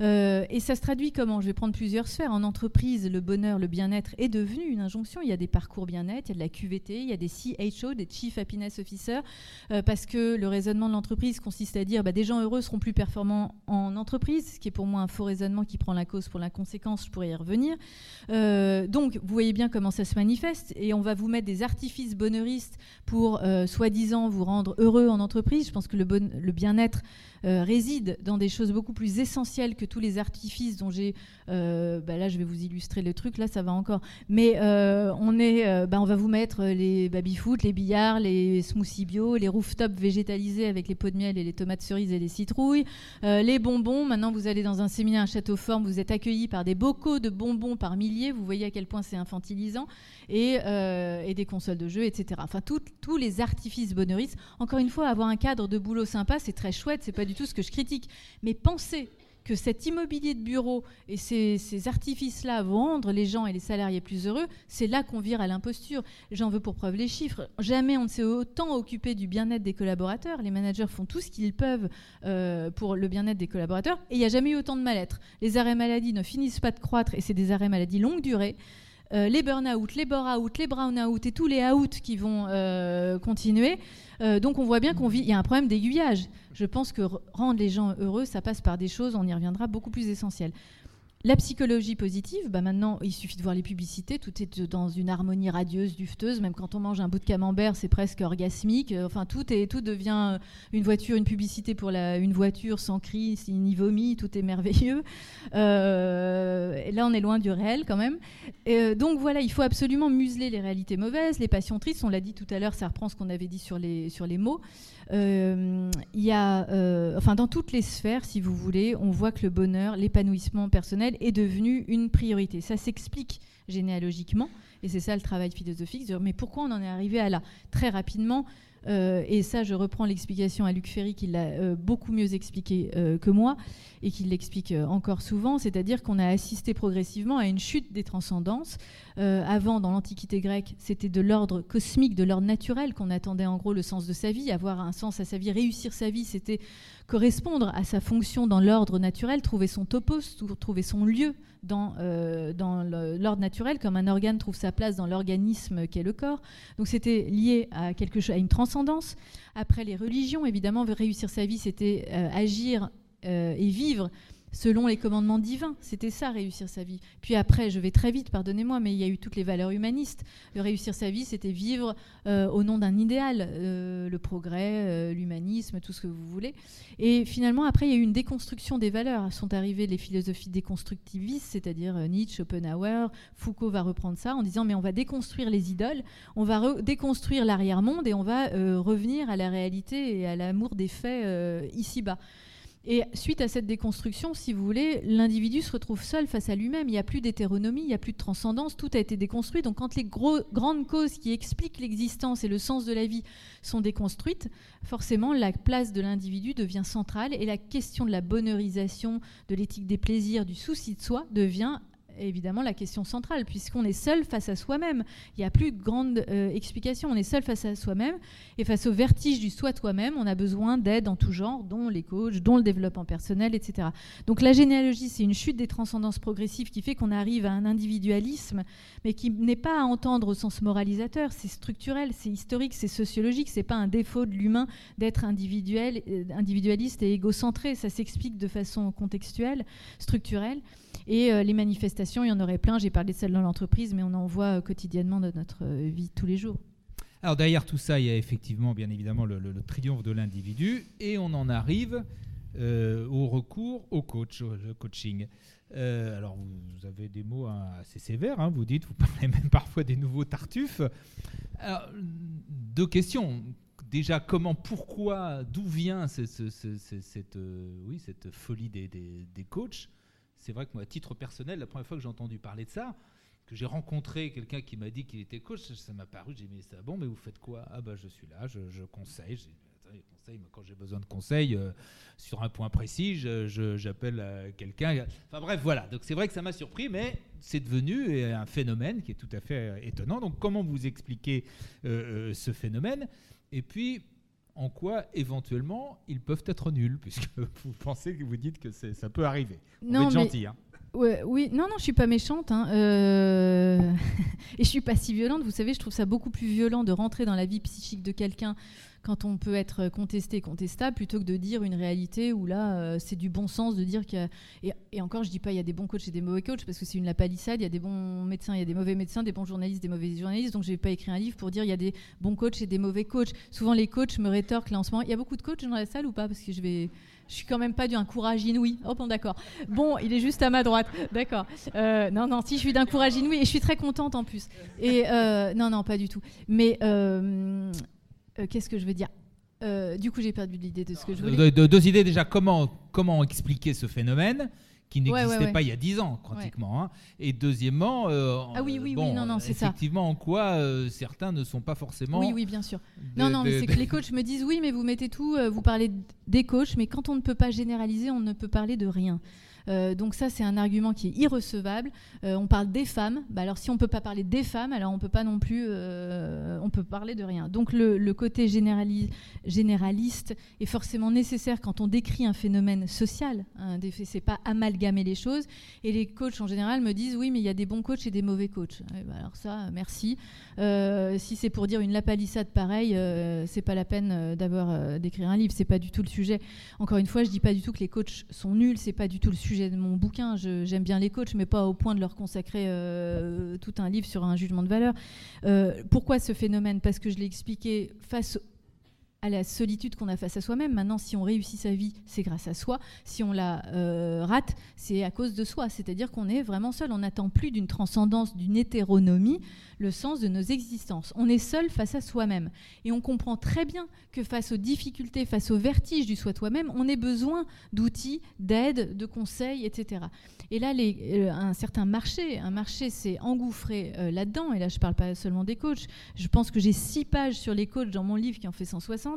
Euh, et ça se traduit comment? Je vais prendre plusieurs sphères. En entreprise, le bonheur, le bien-être est devenu une injonction. Il y a des parcours bien-être, il y a de la QVT, il y a des CHO, des Chief Happiness Officer, euh, parce que le raisonnement de l'entreprise consiste à dire bah, des gens heureux seront plus performants en entreprise, ce qui est pour moi un faux raisonnement qui prend la cause pour la conséquence, je pourrais y revenir. Euh, donc, vous voyez bien comment ça se manifeste, et on va vous mettre des artifices bonheuristes pour, soi-disant, vous rendre heureux en entreprise. Je pense que le, bon, le bien-être réside dans des choses beaucoup plus essentielles que tous les artifices dont j'ai. Euh, bah là, je vais vous illustrer le truc. Là, ça va encore. Mais euh, on est, bah, on va vous mettre les baby-foot, les billards, les smoothies bio, les rooftops végétalisés avec les pots de miel et les tomates cerises et les citrouilles, les bonbons. Maintenant, vous allez dans un séminaire à Château Forme, vous êtes accueillis par des bocaux de bonbons par milliers. Vous voyez à quel point c'est infantilisant et, et, des consoles de jeux, etc. Enfin, tous les artifices bonheuristes. Encore une fois, avoir un cadre de boulot sympa, c'est très chouette. C'est pas du tout ce que je critique. Mais pensez que cet immobilier de bureau et ces, artifices-là vont rendre les gens et les salariés plus heureux, c'est là qu'on vire à l'imposture. J'en veux pour preuve les chiffres. Jamais on ne s'est autant occupé du bien-être des collaborateurs. Les managers font tout ce qu'ils peuvent euh, pour le bien-être des collaborateurs et il n'y a jamais eu autant de mal-être. Les arrêts maladie ne finissent pas de croître et c'est des arrêts maladie longue durée. Euh, les burn-out, les bore-out, les brown-out et tous les out qui vont euh, continuer. Euh, donc on voit bien qu'on vit, il y a un problème d'aiguillage. Je pense que rendre les gens heureux, ça passe par des choses, on y reviendra, beaucoup plus essentielles. La psychologie positive, bah maintenant, il suffit de voir les publicités, tout est dans une harmonie radieuse, dufteuse. Même quand on mange un bout de camembert, c'est presque orgasmique. Euh, enfin, tout, est, tout devient une voiture, une publicité pour la, une voiture sans cri, ni vomi, tout est merveilleux. Euh, là, on est loin du réel quand même. Euh, donc voilà, il faut absolument museler les réalités mauvaises, les passions tristes. On l'a dit tout à l'heure, ça reprend ce qu'on avait dit sur les, sur les mots. Euh, y a, euh, enfin, dans toutes les sphères, si vous voulez, on voit que le bonheur, l'épanouissement personnel est devenu une priorité. Ça s'explique généalogiquement, et c'est ça le travail philosophique. Mais pourquoi on en est arrivé à là Très rapidement, euh, et ça, je reprends l'explication à Luc Ferry qui l'a euh, beaucoup mieux expliqué euh, que moi et qui l'explique encore souvent, c'est-à-dire qu'on a assisté progressivement à une chute des transcendances. avant, dans l'Antiquité grecque, c'était de l'ordre cosmique, de l'ordre naturel qu'on attendait en gros le sens de sa vie, avoir un sens à sa vie, réussir sa vie, c'était correspondre à sa fonction dans l'ordre naturel, trouver son topos, trouver son lieu dans, euh, dans l'ordre naturel, comme un organe trouve sa place dans l'organisme qu'est le corps. Donc c'était lié à quelque chose, à une transcendance. Après les religions, évidemment, réussir sa vie, c'était euh, agir euh, et vivre selon les commandements divins. C'était ça, réussir sa vie. Puis après, je vais très vite, pardonnez-moi, mais il y a eu toutes les valeurs humanistes. réussir sa vie, c'était vivre euh, au nom d'un idéal, euh, le progrès, euh, l'humanisme, tout ce que vous voulez. Et finalement, après, il y a eu une déconstruction des valeurs. Sont arrivées les philosophies déconstructivistes, c'est-à-dire Nietzsche, Schopenhauer, Foucault va reprendre ça en disant, mais on va déconstruire les idoles, on va déconstruire l'arrière-monde et on va revenir à la réalité et à l'amour des faits ici-bas. Et suite à cette déconstruction, si vous voulez, l'individu se retrouve seul face à lui-même. Il n'y a plus d'hétéronomie, il n'y a plus de transcendance, tout a été déconstruit. Donc quand les grandes causes qui expliquent l'existence et le sens de la vie sont déconstruites, forcément la place de l'individu devient centrale et la question de la bonheurisation, de l'éthique des plaisirs, du souci de soi devient évidemment la question centrale, puisqu'on est seul face à soi-même. Il n'y a plus de grande euh, explication. On est seul face à soi-même. Et face au vertige du soi toi-même, on a besoin d'aide en tout genre, dont les coachs, dont le développement personnel, etc. Donc la généalogie, c'est une chute des transcendances progressives qui fait qu'on arrive à un individualisme, mais qui n'est pas à entendre au sens moralisateur. C'est structurel, c'est historique, c'est sociologique. C'est pas un défaut de l'humain d'être individuel, euh, individualiste et égocentré. Ça s'explique de façon contextuelle, structurelle. Et euh, les manifestations, il y en aurait plein. J'ai parlé de celles dans l'entreprise, mais on en voit euh, quotidiennement dans notre euh, vie tous les jours. Alors derrière tout ça, il y a effectivement, bien évidemment, le, triomphe de l'individu, et on en arrive au recours au coach, au coaching. alors vous, avez des mots hein, assez sévères, hein, vous dites, vous parlez même parfois des nouveaux tartuffes. Deux questions. Déjà, comment, pourquoi, d'où vient cette, oui, cette folie des, des coachs? C'est vrai que moi, à titre personnel, la première fois que j'ai entendu parler de ça, que j'ai rencontré quelqu'un qui m'a dit qu'il était coach, ça m'a paru, j'ai dit, mais ça, bon, mais vous faites quoi? Ah bah je suis là, je, conseille, quand j'ai besoin de conseils euh, sur un point précis, j'appelle euh, quelqu'un. Enfin bref, voilà. Donc c'est vrai que ça m'a surpris, mais c'est devenu euh, un phénomène qui est tout à fait étonnant. Donc comment vous expliquez ce phénomène? Et puis en quoi éventuellement ils peuvent être nuls, puisque vous pensez que vous dites que ça peut arriver. non, gentil. Hein. oui, non, non, je suis pas méchante, hein. euh, et je suis pas si violente. Vous savez, je trouve ça beaucoup plus violent de rentrer dans la vie psychique de quelqu'un quand on peut être contesté, contestable, plutôt que de dire une réalité où là, euh, c'est du bon sens de dire que. Et, et, encore, je dis pas il y a des bons coachs et des mauvais coachs, parce que c'est une la palissade, il y a des bons médecins, il y a des mauvais médecins, des bons journalistes, des mauvais journalistes, donc je vais pas écrire un livre pour dire il y a des bons coachs et des mauvais coachs. Souvent, les coachs me rétorquent là en ce moment, il y a beaucoup de coachs dans la salle ou pas? Parce que je vais. Je suis quand même pas d'un courage inouï. Oh bon, d'accord. Bon, il est juste à ma droite. D'accord. Euh, non, non, si je suis d'un courage inouï et je suis très contente en plus. Et euh, non, non, pas du tout. Mais qu'est-ce que je veux dire euh, du coup, j'ai perdu l'idée de ce que je voulais. deux idées déjà. Comment, comment expliquer ce phénomène qui n'existait pas il y a dix ans, pratiquement. Hein. Et deuxièmement, euh, ah oui, oui, oui, non, non, c'est ça. Effectivement, en quoi euh, certains ne sont pas forcément. Oui, oui, bien sûr. non, non, mais c'est que les coachs me disent oui, mais vous mettez tout, vous parlez des coachs, mais quand on ne peut pas généraliser, on ne peut parler de rien. Euh, donc ça, c'est un argument qui est irrecevable. Euh, on parle des femmes. Bah, alors si on ne peut pas parler des femmes, alors on peut pas non plus, euh, on peut parler de rien. Donc le, côté généraliste est forcément nécessaire quand on décrit un phénomène social. Hein, c'est pas amalgamer les choses. Et les coachs en général me disent oui, mais il y a des bons coachs et des mauvais coachs. Bah, alors ça, merci. si c'est pour dire une lapalissade pareille, c'est pas la peine d'avoir d'écrire un livre. C'est pas du tout le sujet. Encore une fois, je dis pas du tout que les coachs sont nuls. C'est pas du tout le sujet de mon bouquin. J'aime bien les coachs, mais pas au point de leur consacrer euh, tout un livre sur un jugement de valeur. Euh, pourquoi ce phénomène? Parce que je l'ai expliqué face à la solitude qu'on a face à soi-même. Maintenant, si on réussit sa vie, c'est grâce à soi. Si on la euh, rate, c'est à cause de soi. C'est-à-dire qu'on est vraiment seul. On n'attend plus d'une transcendance, d'une hétéronomie, le sens de nos existences. On est seul face à soi-même. Et on comprend très bien que face aux difficultés, face aux vertiges du soi-toi-même, on ait besoin d'outils, d'aide, de conseils, etc. Et là, euh, un certain marché, un marché s'est engouffré euh, là-dedans. Et là, je ne parle pas seulement des coachs. Je pense que j'ai six pages sur les coachs dans mon livre qui en fait 160.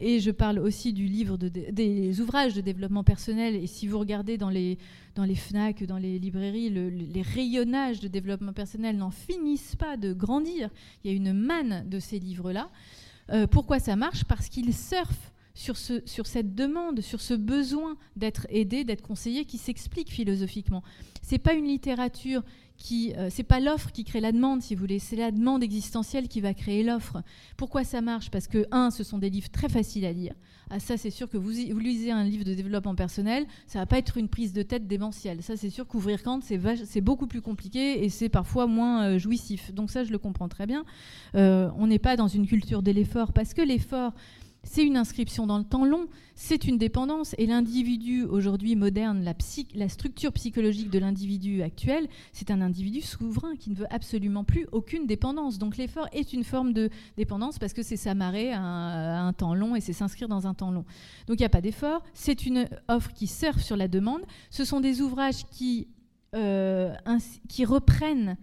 Et je parle aussi du livre de, des ouvrages de développement personnel. Et si vous regardez dans les, dans FNAC, dans les librairies, les rayonnages de développement personnel n'en finissent pas de grandir. Il y a une manne de ces livres-là. Euh, pourquoi ça marche? Parce qu'ils surfent sur, ce, sur cette demande, sur ce besoin d'être aidé, d'être conseillé, qui s'explique philosophiquement. C'est pas une littérature qui, euh, c'est pas l'offre qui crée la demande, si vous voulez, c'est la demande existentielle qui va créer l'offre. Pourquoi ça marche? Parce que un, ce sont des livres très faciles à lire. Ah ça, c'est sûr que vous, vous, lisez un livre de développement personnel, ça va pas être une prise de tête démentielle. Ça, c'est sûr qu'ouvrir Kant, c'est beaucoup plus compliqué et c'est parfois moins euh, jouissif. Donc ça, je le comprends très bien. Euh, on n'est pas dans une culture de l'effort parce que l'effort c'est une inscription dans le temps long, c'est une dépendance. Et l'individu aujourd'hui moderne, la, structure psychologique de l'individu actuel, c'est un individu souverain qui ne veut absolument plus aucune dépendance. Donc l'effort est une forme de dépendance parce que c'est s'amarrer à, un temps long et c'est s'inscrire dans un temps long. Donc il n'y a pas d'effort, c'est une offre qui surfe sur la demande. Ce sont des ouvrages qui, euh, reprennent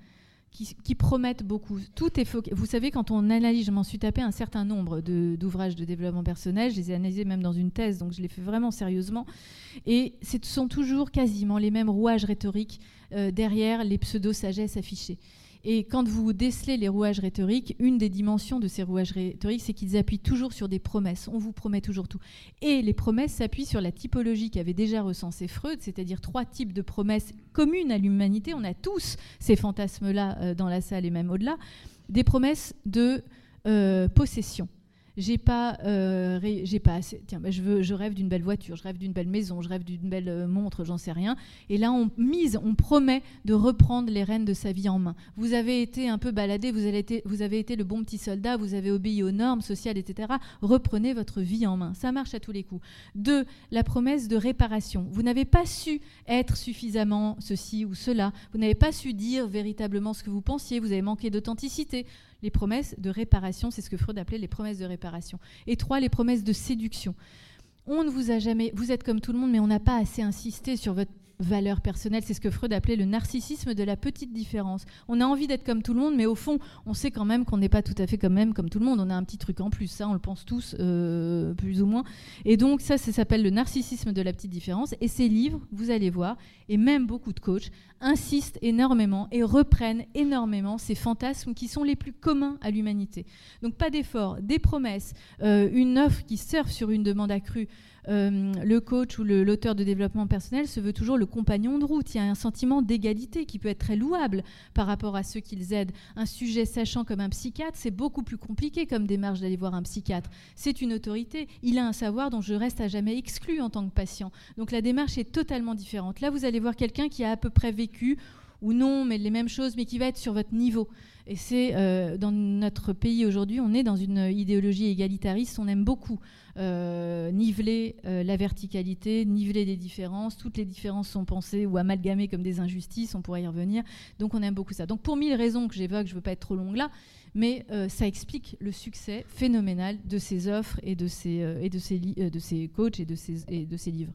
qui, promettent beaucoup. Tout est Vous savez, quand on analyse, je m'en suis tapé un certain nombre d'ouvrages de, développement personnel, je les ai analysés même dans une thèse, donc je l'ai fait vraiment sérieusement. Et ce sont toujours quasiment les mêmes rouages rhétoriques euh, derrière les pseudo-sagesses affichées. Et quand vous décelez les rouages rhétoriques, une des dimensions de ces rouages rhétoriques, c'est qu'ils appuient toujours sur des promesses. On vous promet toujours tout. Et les promesses s'appuient sur la typologie qu'avait déjà recensé Freud, c'est-à-dire trois types de promesses communes à l'humanité. On a tous ces fantasmes-là euh, dans la salle et même au-delà. Des promesses de euh, possession j'ai pas, euh, j'ai pas assez. Tiens, bah, je veux, je rêve d'une belle voiture, je rêve d'une belle maison, je rêve d'une belle euh, montre, j'en sais rien. Et là, on mise, on promet de reprendre les rênes de sa vie en main. Vous avez été un peu baladé, vous avez été, vous avez été le bon petit soldat, vous avez obéi aux normes sociales, etc. Reprenez votre vie en main. Ça marche à tous les coups. Deux, la promesse de réparation. Vous n'avez pas su être suffisamment ceci ou cela. Vous n'avez pas su dire véritablement ce que vous pensiez. Vous avez manqué d'authenticité les promesses de réparation, c'est ce que Freud appelait les promesses de réparation. Et trois, les promesses de séduction. On ne vous a jamais, vous êtes comme tout le monde, mais on n'a pas assez insisté sur votre valeur personnelle. C'est ce que Freud appelait le narcissisme de la petite différence. On a envie d'être comme tout le monde, mais au fond, on sait quand même qu'on n'est pas tout à fait comme même comme tout le monde. On a un petit truc en plus, ça, on le pense tous, euh, plus ou moins. Et donc, ça, ça s'appelle le narcissisme de la petite différence. Et ces livres, vous allez voir, et même beaucoup de coachs, insistent énormément et reprennent énormément ces fantasmes qui sont les plus communs à l'humanité. Donc, pas d'effort, des promesses, euh, une offre qui surfe sur une demande accrue. Euh, le coach ou l'auteur de développement personnel se veut toujours le compagnon de route. Il y a un sentiment d'égalité qui peut être très louable par rapport à ceux qu'ils aident. Un sujet sachant comme un psychiatre, c'est beaucoup plus compliqué comme démarche d'aller voir un psychiatre. C'est une autorité. Il a un savoir dont je reste à jamais exclu en tant que patient. Donc la démarche est totalement différente. Là, vous allez voir quelqu'un qui a à peu près vécu ou non, mais les mêmes choses, mais qui va être sur votre niveau. Et c'est euh, dans notre pays aujourd'hui, on est dans une idéologie égalitariste, on aime beaucoup euh, niveler euh, la verticalité, niveler les différences. Toutes les différences sont pensées ou amalgamées comme des injustices, on pourrait y revenir. Donc on aime beaucoup ça. Donc pour mille raisons que j'évoque, je ne veux pas être trop longue là, mais ça explique le succès phénoménal de ces offres et de ces, et de ces, de ces coachs et de ces, et de ces livres.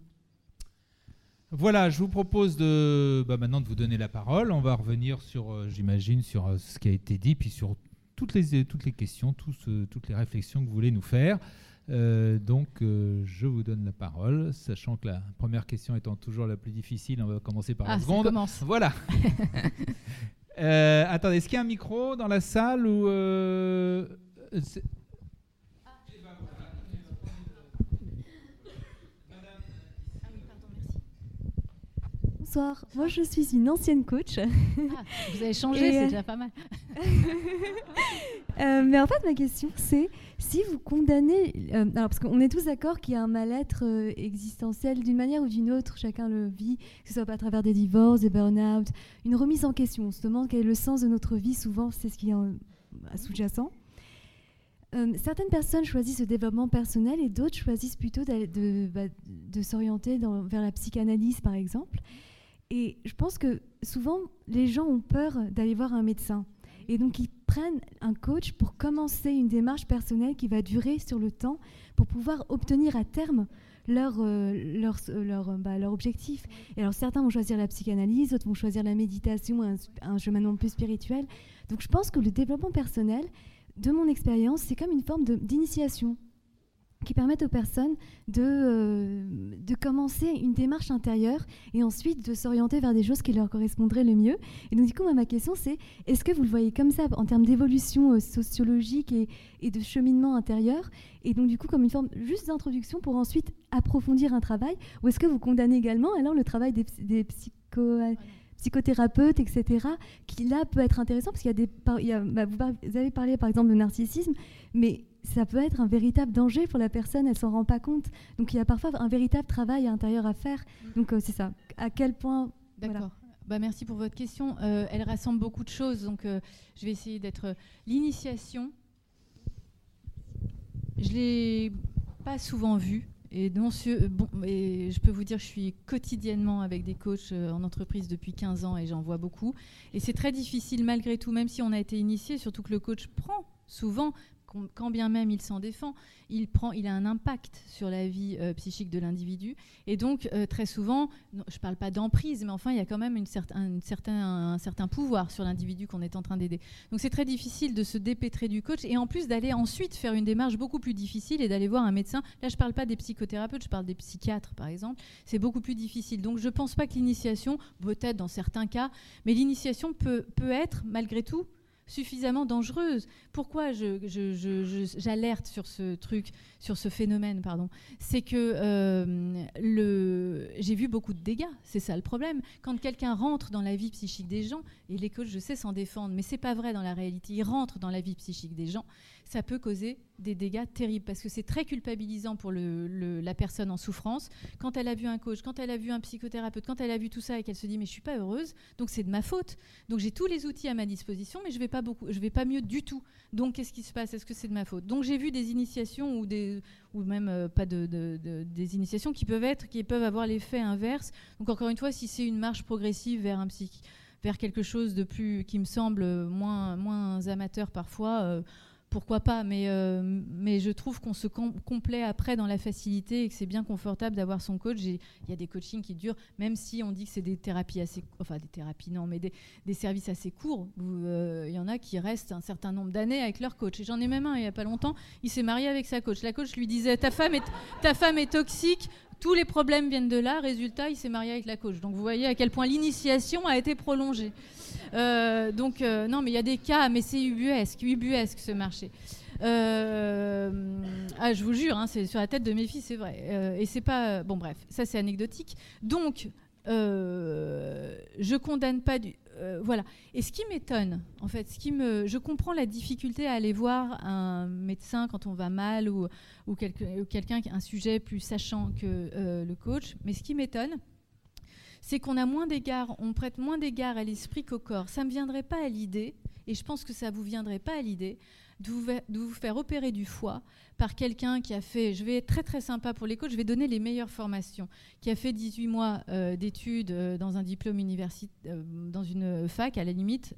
Voilà, je vous propose de bah, maintenant de vous donner la parole. On va revenir sur, euh, j'imagine, sur euh, ce qui a été dit, puis sur toutes les, toutes les questions, toutes les réflexions que vous voulez nous faire. Euh, donc, je vous donne la parole, sachant que la première question étant toujours la plus difficile, on va commencer par la ah, seconde. Commence. Voilà. attendez, est-ce qu'il y a un micro dans la salle ou Bonsoir, moi je suis une ancienne coach. Ah, vous avez changé, c'est déjà pas mal. Euh, mais en fait, ma question c'est si vous condamnez, euh, alors parce qu'on est tous d'accord qu'il y a un mal-être euh, existentiel d'une manière ou d'une autre, chacun le vit, que ce soit à travers des divorces, des burn-out, une remise en question. On se demande quel est le sens de notre vie, souvent c'est ce qui est sous-jacent. certaines personnes choisissent le développement personnel et d'autres choisissent plutôt de, bah, de s'orienter vers la psychanalyse, par exemple. Et je pense que souvent, les gens ont peur d'aller voir un médecin. Et donc, ils prennent un coach pour commencer une démarche personnelle qui va durer sur le temps pour pouvoir obtenir à terme leur, euh, leur, euh, leur, bah, leur, objectif. Et alors, certains vont choisir la psychanalyse, d'autres vont choisir la méditation, un, un chemin plus spirituel. Donc, je pense que le développement personnel, de mon expérience, c'est comme une forme d'initiation qui permettent aux personnes de, euh, de commencer une démarche intérieure et ensuite de s'orienter vers des choses qui leur correspondraient le mieux. Et donc du coup, ma question c'est, est-ce que vous le voyez comme ça en termes d'évolution euh, sociologique et, et, de cheminement intérieur? Et donc du coup, comme une forme juste d'introduction pour ensuite approfondir un travail Ou est-ce que vous condamnez également alors le travail des, psycho psychothérapeutes, etc., qui là peut être intéressant parce qu'il y a des. Bah, vous, avez parlé par exemple de narcissisme, mais ça peut être un véritable danger pour la personne, elle s'en rend pas compte. Donc il y a parfois un véritable travail intérieur à faire. Mm. Donc euh, c'est ça. À quel point. D'accord. Bah, merci pour votre question. Euh, elle rassemble beaucoup de choses, donc euh, je vais essayer d'être. L'initiation, je l'ai pas souvent vue. Et, bon, et je peux vous dire, je suis quotidiennement avec des coachs en entreprise depuis 15 ans et j'en vois beaucoup. Et c'est très difficile malgré tout, même si on a été initié, surtout que le coach prend souvent quand bien même il s'en défend, il, prend, il a un impact sur la vie euh, psychique de l'individu. Et donc, euh, très souvent, je ne parle pas d'emprise, mais enfin, il y a quand même une certain, un, certain pouvoir sur l'individu qu'on est en train d'aider. Donc, c'est très difficile de se dépêtrer du coach et en plus d'aller ensuite faire une démarche beaucoup plus difficile et d'aller voir un médecin. Là, je ne parle pas des psychothérapeutes, je parle des psychiatres, par exemple. C'est beaucoup plus difficile. Donc, je ne pense pas que l'initiation, peut-être dans certains cas, mais l'initiation peut, peut être, malgré tout, suffisamment dangereuse. Pourquoi j'alerte sur ce truc, sur ce phénomène, pardon? C'est que euh, j'ai vu beaucoup de dégâts. C'est ça le problème. Quand quelqu'un rentre dans la vie psychique des gens, et les coachs, je sais, s'en défendre, mais c'est pas vrai dans la réalité. Ils rentrent dans la vie psychique des gens ça peut causer des dégâts terribles parce que c'est très culpabilisant pour la personne en souffrance. Quand elle a vu un coach, quand elle a vu un psychothérapeute, quand elle a vu tout ça et qu'elle se dit mais je suis pas heureuse, donc c'est de ma faute. Donc j'ai tous les outils à ma disposition, mais je vais pas beaucoup, je vais pas mieux du tout. Donc qu'est-ce qui se passe? Est-ce que c'est de ma faute? Donc j'ai vu des initiations ou des ou même euh, pas de, des initiations qui peuvent être, qui peuvent avoir l'effet inverse. Donc encore une fois, si c'est une marche progressive vers un psy, vers quelque chose de plus qui me semble moins moins amateur parfois. Euh, pourquoi pas, mais, euh, mais je trouve qu'on se complaît après dans la facilité et que c'est bien confortable d'avoir son coach. Il y a des coachings qui durent, même si on dit que c'est des thérapies assez, enfin des thérapies non, mais des, services assez courts. Euh, il y en a qui restent un certain nombre d'années avec leur coach. Et j'en ai même un il n'y a pas longtemps, il s'est marié avec sa coach. La coach lui disait ta femme est, ta femme est toxique, tous les problèmes viennent de là. Résultat, il s'est marié avec la coach. Donc vous voyez à quel point l'initiation a été prolongée. Euh, donc, euh, non, mais il y a des cas, mais c'est ubuesque, ubuesque ce marché. Euh, ah, je vous jure, hein, c'est sur la tête de mes filles, c'est vrai. et c'est pas. bon, bref, ça c'est anecdotique. Donc, je condamne pas du. voilà. Et ce qui m'étonne, en fait, ce qui me, je comprends la difficulté à aller voir un médecin quand on va mal ou, ou, quelqu'un a un sujet plus sachant que le coach. Mais ce qui m'étonne, c'est qu'on a moins d'égard, on prête moins d'égard à l'esprit qu'au corps. Ça ne me viendrait pas à l'idée, et je pense que ça ne vous viendrait pas à l'idée, de vous, faire opérer du foie par quelqu'un qui a fait, je vais être très très sympa pour les coachs, je vais donner les meilleures formations, qui a fait 18 mois euh, d'études euh, dans un diplôme universitaire, euh, dans une fac à la limite,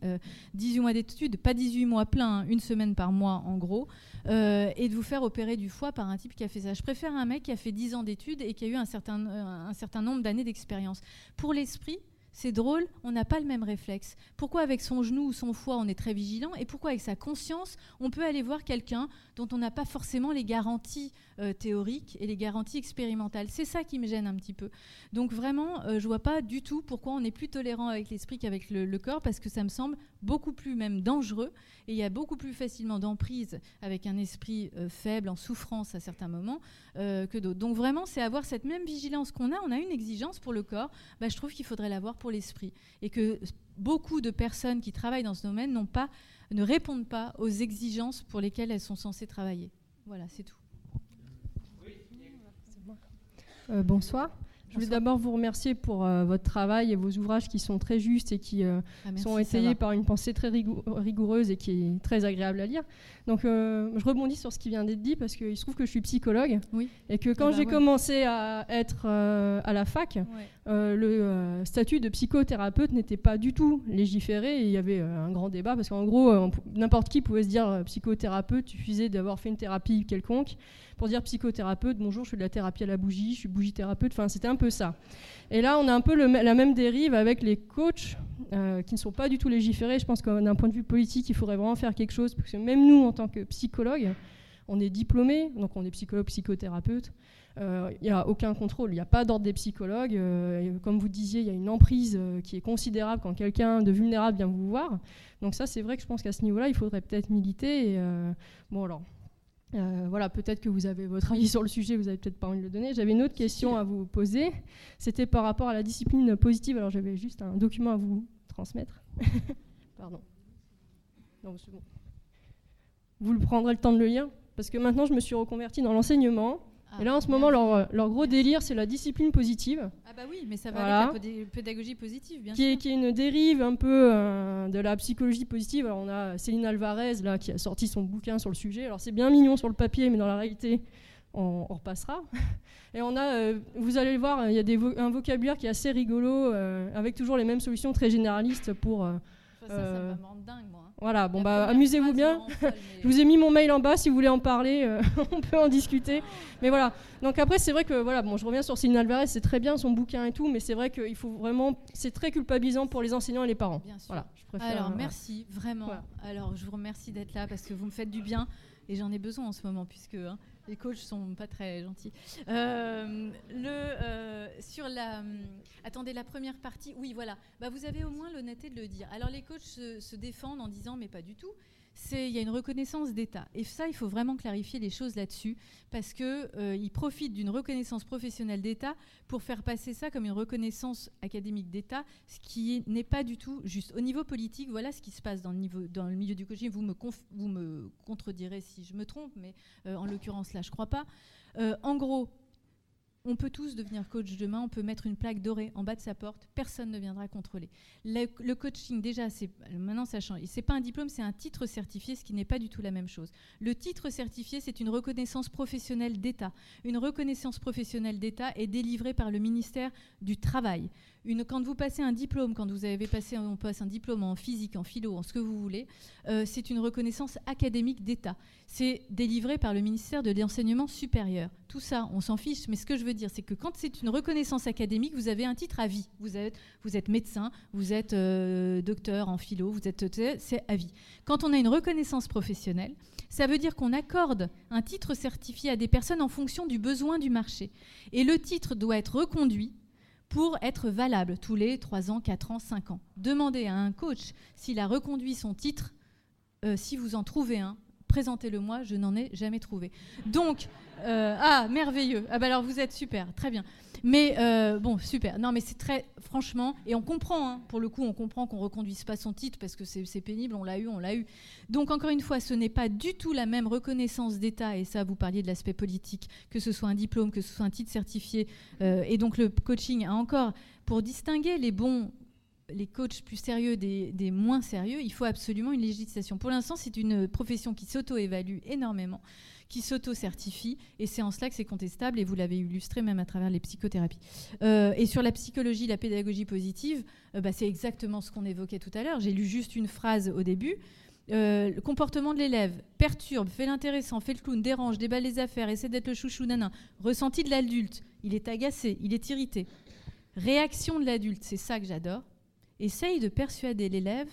18 mois d'études, pas 18 mois plein, hein, une semaine par mois en gros, et de vous faire opérer du foie par un type qui a fait ça. Je préfère un mec qui a fait 10 ans d'études et qui a eu un certain, un certain nombre d'années d'expérience. Pour l'esprit, c'est drôle, on n'a pas le même réflexe. Pourquoi avec son genou ou son foie, on est très vigilant et pourquoi avec sa conscience, on peut aller voir quelqu'un dont on n'a pas forcément les garanties euh, théoriques et les garanties expérimentales? C'est ça qui me gêne un petit peu. Donc vraiment, euh, je vois pas du tout pourquoi on est plus tolérant avec l'esprit qu'avec le, corps parce que ça me semble beaucoup plus même dangereux et il y a beaucoup plus facilement d'emprise avec un esprit euh, faible, en souffrance à certains moments que d'autres. Donc vraiment, c'est avoir cette même vigilance qu'on a. On a une exigence pour le corps. Bah, je trouve qu'il faudrait l'avoir l'esprit et que beaucoup de personnes qui travaillent dans ce domaine n'ont pas, ne répondent pas aux exigences pour lesquelles elles sont censées travailler. Voilà, c'est tout. Euh, bonsoir. Je voulais d'abord vous remercier pour euh, votre travail et vos ouvrages qui sont très justes et qui euh, ah, sont essayés par une pensée très rigoureuse et qui est très agréable à lire. Donc euh, je rebondis sur ce qui vient d'être dit parce qu'il se trouve que je suis psychologue et que quand eh ben j'ai commencé à être à la fac, le statut de psychothérapeute n'était pas du tout légiféré et il y avait un grand débat parce qu'en gros n'importe qui pouvait se dire psychothérapeute, il suffisait d'avoir fait une thérapie quelconque pour dire psychothérapeute, bonjour, je fais de la thérapie à la bougie, je suis bougie thérapeute, enfin c'était un peu ça. Et là, on a un peu la même dérive avec les coachs euh, qui ne sont pas du tout légiférés. Je pense que d'un point de vue politique, il faudrait vraiment faire quelque chose, parce que même nous, en tant que psychologues, on est diplômés, donc on est psychologue, psychothérapeute. Euh, il n'y a aucun contrôle, il n'y a pas d'ordre des psychologues. Euh, comme vous disiez, il y a une emprise qui est considérable quand quelqu'un de vulnérable vient vous voir. Donc ça, c'est vrai que je pense qu'à ce niveau-là, il faudrait peut-être militer. bon, alors, euh, voilà, peut-être que vous avez votre avis sur le sujet, vous n'avez peut-être pas envie de le donner. J'avais une autre question à vous poser. C'était par rapport à la discipline positive. Alors j'avais juste un document à vous transmettre. Pardon. Non, bon. Vous le prendrez le temps de le lire parce que maintenant je me suis reconvertie dans l'enseignement ah, et là, en ce moment, leur, leur, gros délire, c'est la discipline positive. Ah bah oui, mais ça va avec la pédagogie positive, bien qui sûr. Est, qui est une dérive un peu euh, de la psychologie positive. Alors, on a Céline Alvarez, là, qui a sorti son bouquin sur le sujet. Alors, c'est bien mignon sur le papier, mais dans la réalité, on, repassera. Et on a, euh, vous allez le voir, il y a des un vocabulaire qui est assez rigolo, euh, avec toujours les mêmes solutions très généralistes pour... ça, ça me rend dingue, moi. Voilà, bon bah amusez-vous bien. je vous ai mis mon mail en bas si vous voulez en parler, euh, on peut en discuter. Mais voilà. Donc après c'est vrai que voilà, bon je reviens sur Céline Alvarez, c'est très bien son bouquin et tout, mais c'est vrai qu'il faut vraiment, c'est très culpabilisant pour les enseignants et les parents. Bien sûr. Voilà, je préfère, Alors merci vraiment. Alors je vous remercie d'être là parce que vous me faites du bien et j'en ai besoin en ce moment puisque hein, les coachs sont pas très gentils. Euh, le, euh, sur la, attendez, la première partie, oui, voilà. Bah, vous avez au moins l'honnêteté de le dire. Alors les coachs se défendent en disant, mais pas du tout c'est il y a une reconnaissance d'État. Et ça, il faut vraiment clarifier les choses là-dessus, parce qu'ils euh, profitent d'une reconnaissance professionnelle d'État pour faire passer ça comme une reconnaissance académique d'État, ce qui n'est pas du tout juste. Au niveau politique, voilà ce qui se passe dans le, milieu du coaching. Vous me, contredirez si je me trompe, mais euh, en l'occurrence là, je crois pas. Euh, en gros, on peut tous devenir coach demain, on peut mettre une plaque dorée en bas de sa porte, personne ne viendra contrôler. Le, coaching, déjà, maintenant ça change. C'est pas un diplôme, c'est un titre certifié, ce qui n'est pas du tout la même chose. Le titre certifié, c'est une reconnaissance professionnelle d'État. Une reconnaissance professionnelle d'État est délivrée par le ministère du Travail quand vous passez un diplôme, quand vous avez passé on passe un diplôme en physique, en philo, en ce que vous voulez, euh, c'est une reconnaissance académique d'État. C'est délivré par le ministère de l'enseignement supérieur. Tout ça, on s'en fiche, mais ce que je veux dire, c'est que quand c'est une reconnaissance académique, vous avez un titre à vie. Vous êtes, médecin, vous êtes euh, docteur en philo, vous êtes, c'est à vie. Quand on a une reconnaissance professionnelle, ça veut dire qu'on accorde un titre certifié à des personnes en fonction du besoin du marché. Et le titre doit être reconduit pour être valable tous les 3 ans, 4 ans, 5 ans. Demandez à un coach s'il a reconduit son titre. Euh, si vous en trouvez un, présentez-le moi, je n'en ai jamais trouvé. Donc, euh, ah, merveilleux. Ah bah alors vous êtes super, très bien. Mais euh, bon, super. Non, mais c'est très, franchement, et on comprend, hein, pour le coup, on comprend qu'on reconduise pas son titre parce que c'est pénible, on l'a eu, on l'a eu. Donc, encore une fois, ce n'est pas du tout la même reconnaissance d'État, et ça, vous parliez de l'aspect politique, que ce soit un diplôme, que ce soit un titre certifié. Euh, et donc, le coaching a encore, pour distinguer les bons les coachs plus sérieux des, des, moins sérieux, il faut absolument une législation. Pour l'instant, c'est une profession qui s'auto-évalue énormément qui s'auto-certifie, et c'est en cela que c'est contestable, et vous l'avez illustré même à travers les psychothérapies. Euh, et sur la psychologie, la pédagogie positive, euh, bah, c'est exactement ce qu'on évoquait tout à l'heure. J'ai lu juste une phrase au début. Euh, le comportement de l'élève perturbe, fait l'intéressant, fait le clown, dérange, déballe les affaires, essaie d'être le chouchou, nanan. Ressenti de l'adulte, il est agacé, il est irrité. Réaction de l'adulte, c'est ça que j'adore. Essaye de persuader l'élève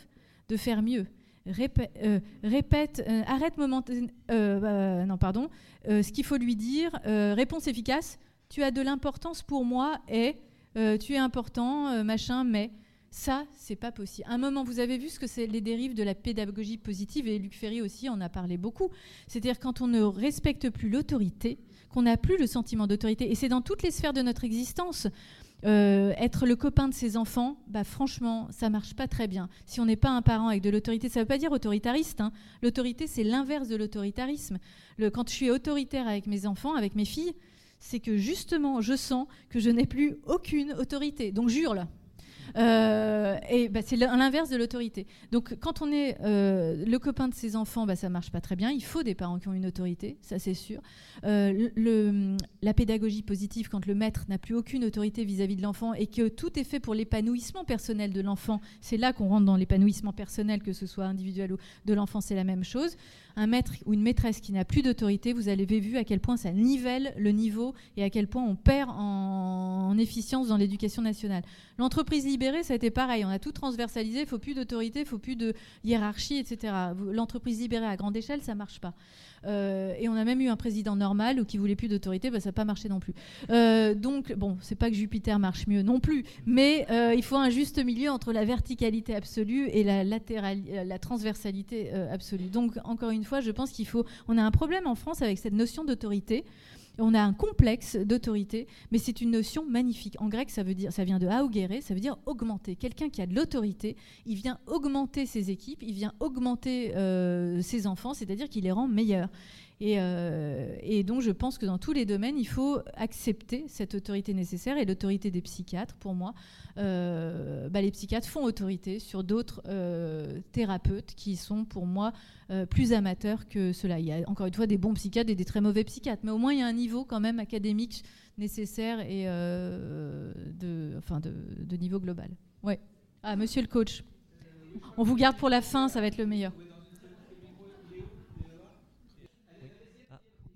de faire mieux. Euh, répète, euh, arrête momentanément, euh, non pardon, ce qu'il faut lui dire, réponse efficace, tu as de l'importance pour moi et tu es important, machin, mais ça, c'est pas possible. Un moment, vous avez vu ce que c'est les dérives de la pédagogie positive, et Luc Ferry aussi en a parlé beaucoup. C'est-à-dire quand on ne respecte plus l'autorité, qu'on n'a plus le sentiment d'autorité, et c'est dans toutes les sphères de notre existence. Euh, être le copain de ses enfants, bah franchement, ça marche pas très bien. Si on n'est pas un parent avec de l'autorité, ça veut pas dire autoritariste. Hein. L'autorité, c'est l'inverse de l'autoritarisme. quand je suis autoritaire avec mes enfants, avec mes filles, c'est que justement, je sens que je n'ai plus aucune autorité. Donc jure euh, et bah, c'est l'inverse de l'autorité. Donc, quand on est euh, le copain de ses enfants, bah, ça marche pas très bien. Il faut des parents qui ont une autorité, ça c'est sûr. Euh, la pédagogie positive, quand le maître n'a plus aucune autorité vis-à-vis de l'enfant et que tout est fait pour l'épanouissement personnel de l'enfant, c'est là qu'on rentre dans l'épanouissement personnel, que ce soit individuel ou de l'enfant, c'est la même chose un maître ou une maîtresse qui n'a plus d'autorité, vous avez vu à quel point ça nivelle le niveau et à quel point on perd en, efficience dans l'éducation nationale. L'entreprise libérée, ça a été pareil. On a tout transversalisé, il faut plus d'autorité, il faut plus de hiérarchie, etc. L'entreprise libérée à grande échelle, ça marche pas. Euh, et on a même eu un président normal ou qui voulait plus d'autorité, bah, ça n'a pas marché non plus. Euh, donc, bon, c'est pas que Jupiter marche mieux non plus, mais euh, il faut un juste milieu entre la verticalité absolue et la, la transversalité absolue. Donc, encore une fois, je pense qu'il faut. On a un problème en France avec cette notion d'autorité. On a un complexe d'autorité, mais c'est une notion magnifique. En grec, ça veut dire, ça vient de augere, ça veut dire augmenter. Quelqu'un qui a de l'autorité, il vient augmenter ses équipes, il vient augmenter euh, ses enfants, c'est-à-dire qu'il les rend meilleurs. Euh, et, donc, je pense que dans tous les domaines, il faut accepter cette autorité nécessaire. Et l'autorité des psychiatres, pour moi, euh, bah, les psychiatres font autorité sur d'autres euh, thérapeutes qui sont, pour moi, plus amateurs que cela. Il y a encore une fois des bons psychiatres et des très mauvais psychiatres, mais au moins, il y a un niveau quand même académique nécessaire et de, enfin de, niveau global. Ouais. Ah, monsieur le coach. On vous garde pour la fin, ça va être le meilleur.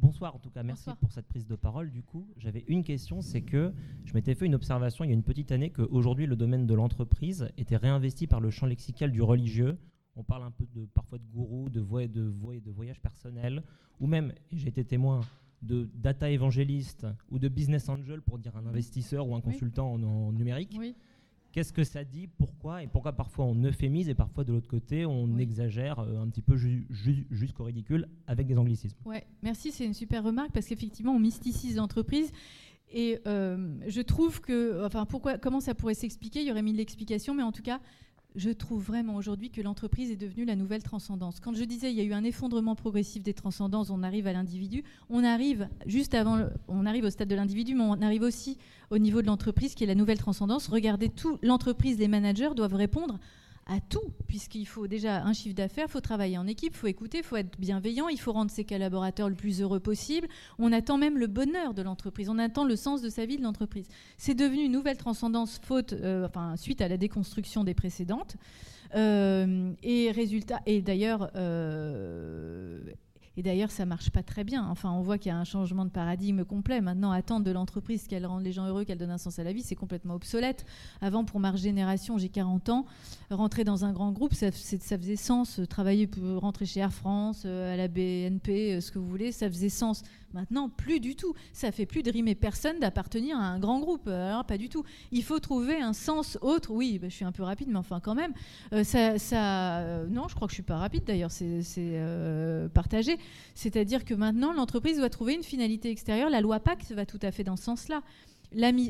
Bonsoir en tout cas, merci pour cette prise de parole. Du coup, j'avais une question, c'est que je m'étais fait une observation il y a une petite année qu'aujourd'hui le domaine de l'entreprise était réinvesti par le champ lexical du religieux. On parle un peu de parfois de gourou, de voix de de voyage personnel, ou même, j'ai été témoin de data évangéliste ou de business angel pour dire un investisseur ou un consultant en, numérique. Qu'est-ce que ça dit Pourquoi Et pourquoi parfois on euphémise et parfois de l'autre côté on exagère euh, un petit peu jusqu'au ridicule avec des anglicismes? Ouais, merci, c'est une super remarque parce qu'effectivement on mysticise l'entreprise. Et euh, je trouve que, enfin, pourquoi, comment ça pourrait s'expliquer? Il y aurait mis l'explication, mais en tout cas, je trouve vraiment aujourd'hui que l'entreprise est devenue la nouvelle transcendance. Quand je disais il y a eu un effondrement progressif des transcendances, on arrive à l'individu, on arrive juste avant, on arrive au stade de l'individu, mais on arrive aussi au niveau de l'entreprise qui est la nouvelle transcendance. Regardez tout, l'entreprise, les managers doivent répondre à tout, puisqu'il faut déjà un chiffre d'affaires, il faut travailler en équipe, il faut écouter, il faut être bienveillant, il faut rendre ses collaborateurs le plus heureux possible. On attend même le bonheur de l'entreprise, on attend le sens de sa vie de l'entreprise. C'est devenu une nouvelle transcendance faute, euh, suite à la déconstruction des précédentes. Euh, et résultat, d'ailleurs, euh, et d'ailleurs, ça marche pas très bien. Enfin, on voit qu'il y a un changement de paradigme complet. Maintenant, attendre de l'entreprise qu'elle rende les gens heureux, qu'elle donne un sens à la vie, c'est complètement obsolète. Avant, pour ma génération, j'ai 40 ans, rentrer dans un grand groupe, ça, ça faisait sens. Travailler pour rentrer chez Air France, euh, à la BNP, euh, ce que vous voulez, ça faisait sens. Maintenant, plus du tout. Ça fait plus de rimer personne d'appartenir à un grand groupe. Alors, pas du tout. Il faut trouver un sens autre. Oui, bah, je suis un peu rapide, mais enfin, quand même. Euh, ça, euh, non, je crois que je suis pas rapide d'ailleurs. C'est euh, partagé. C'est-à-dire que maintenant, l'entreprise doit trouver une finalité extérieure. La loi Pacte va tout à fait dans ce sens-là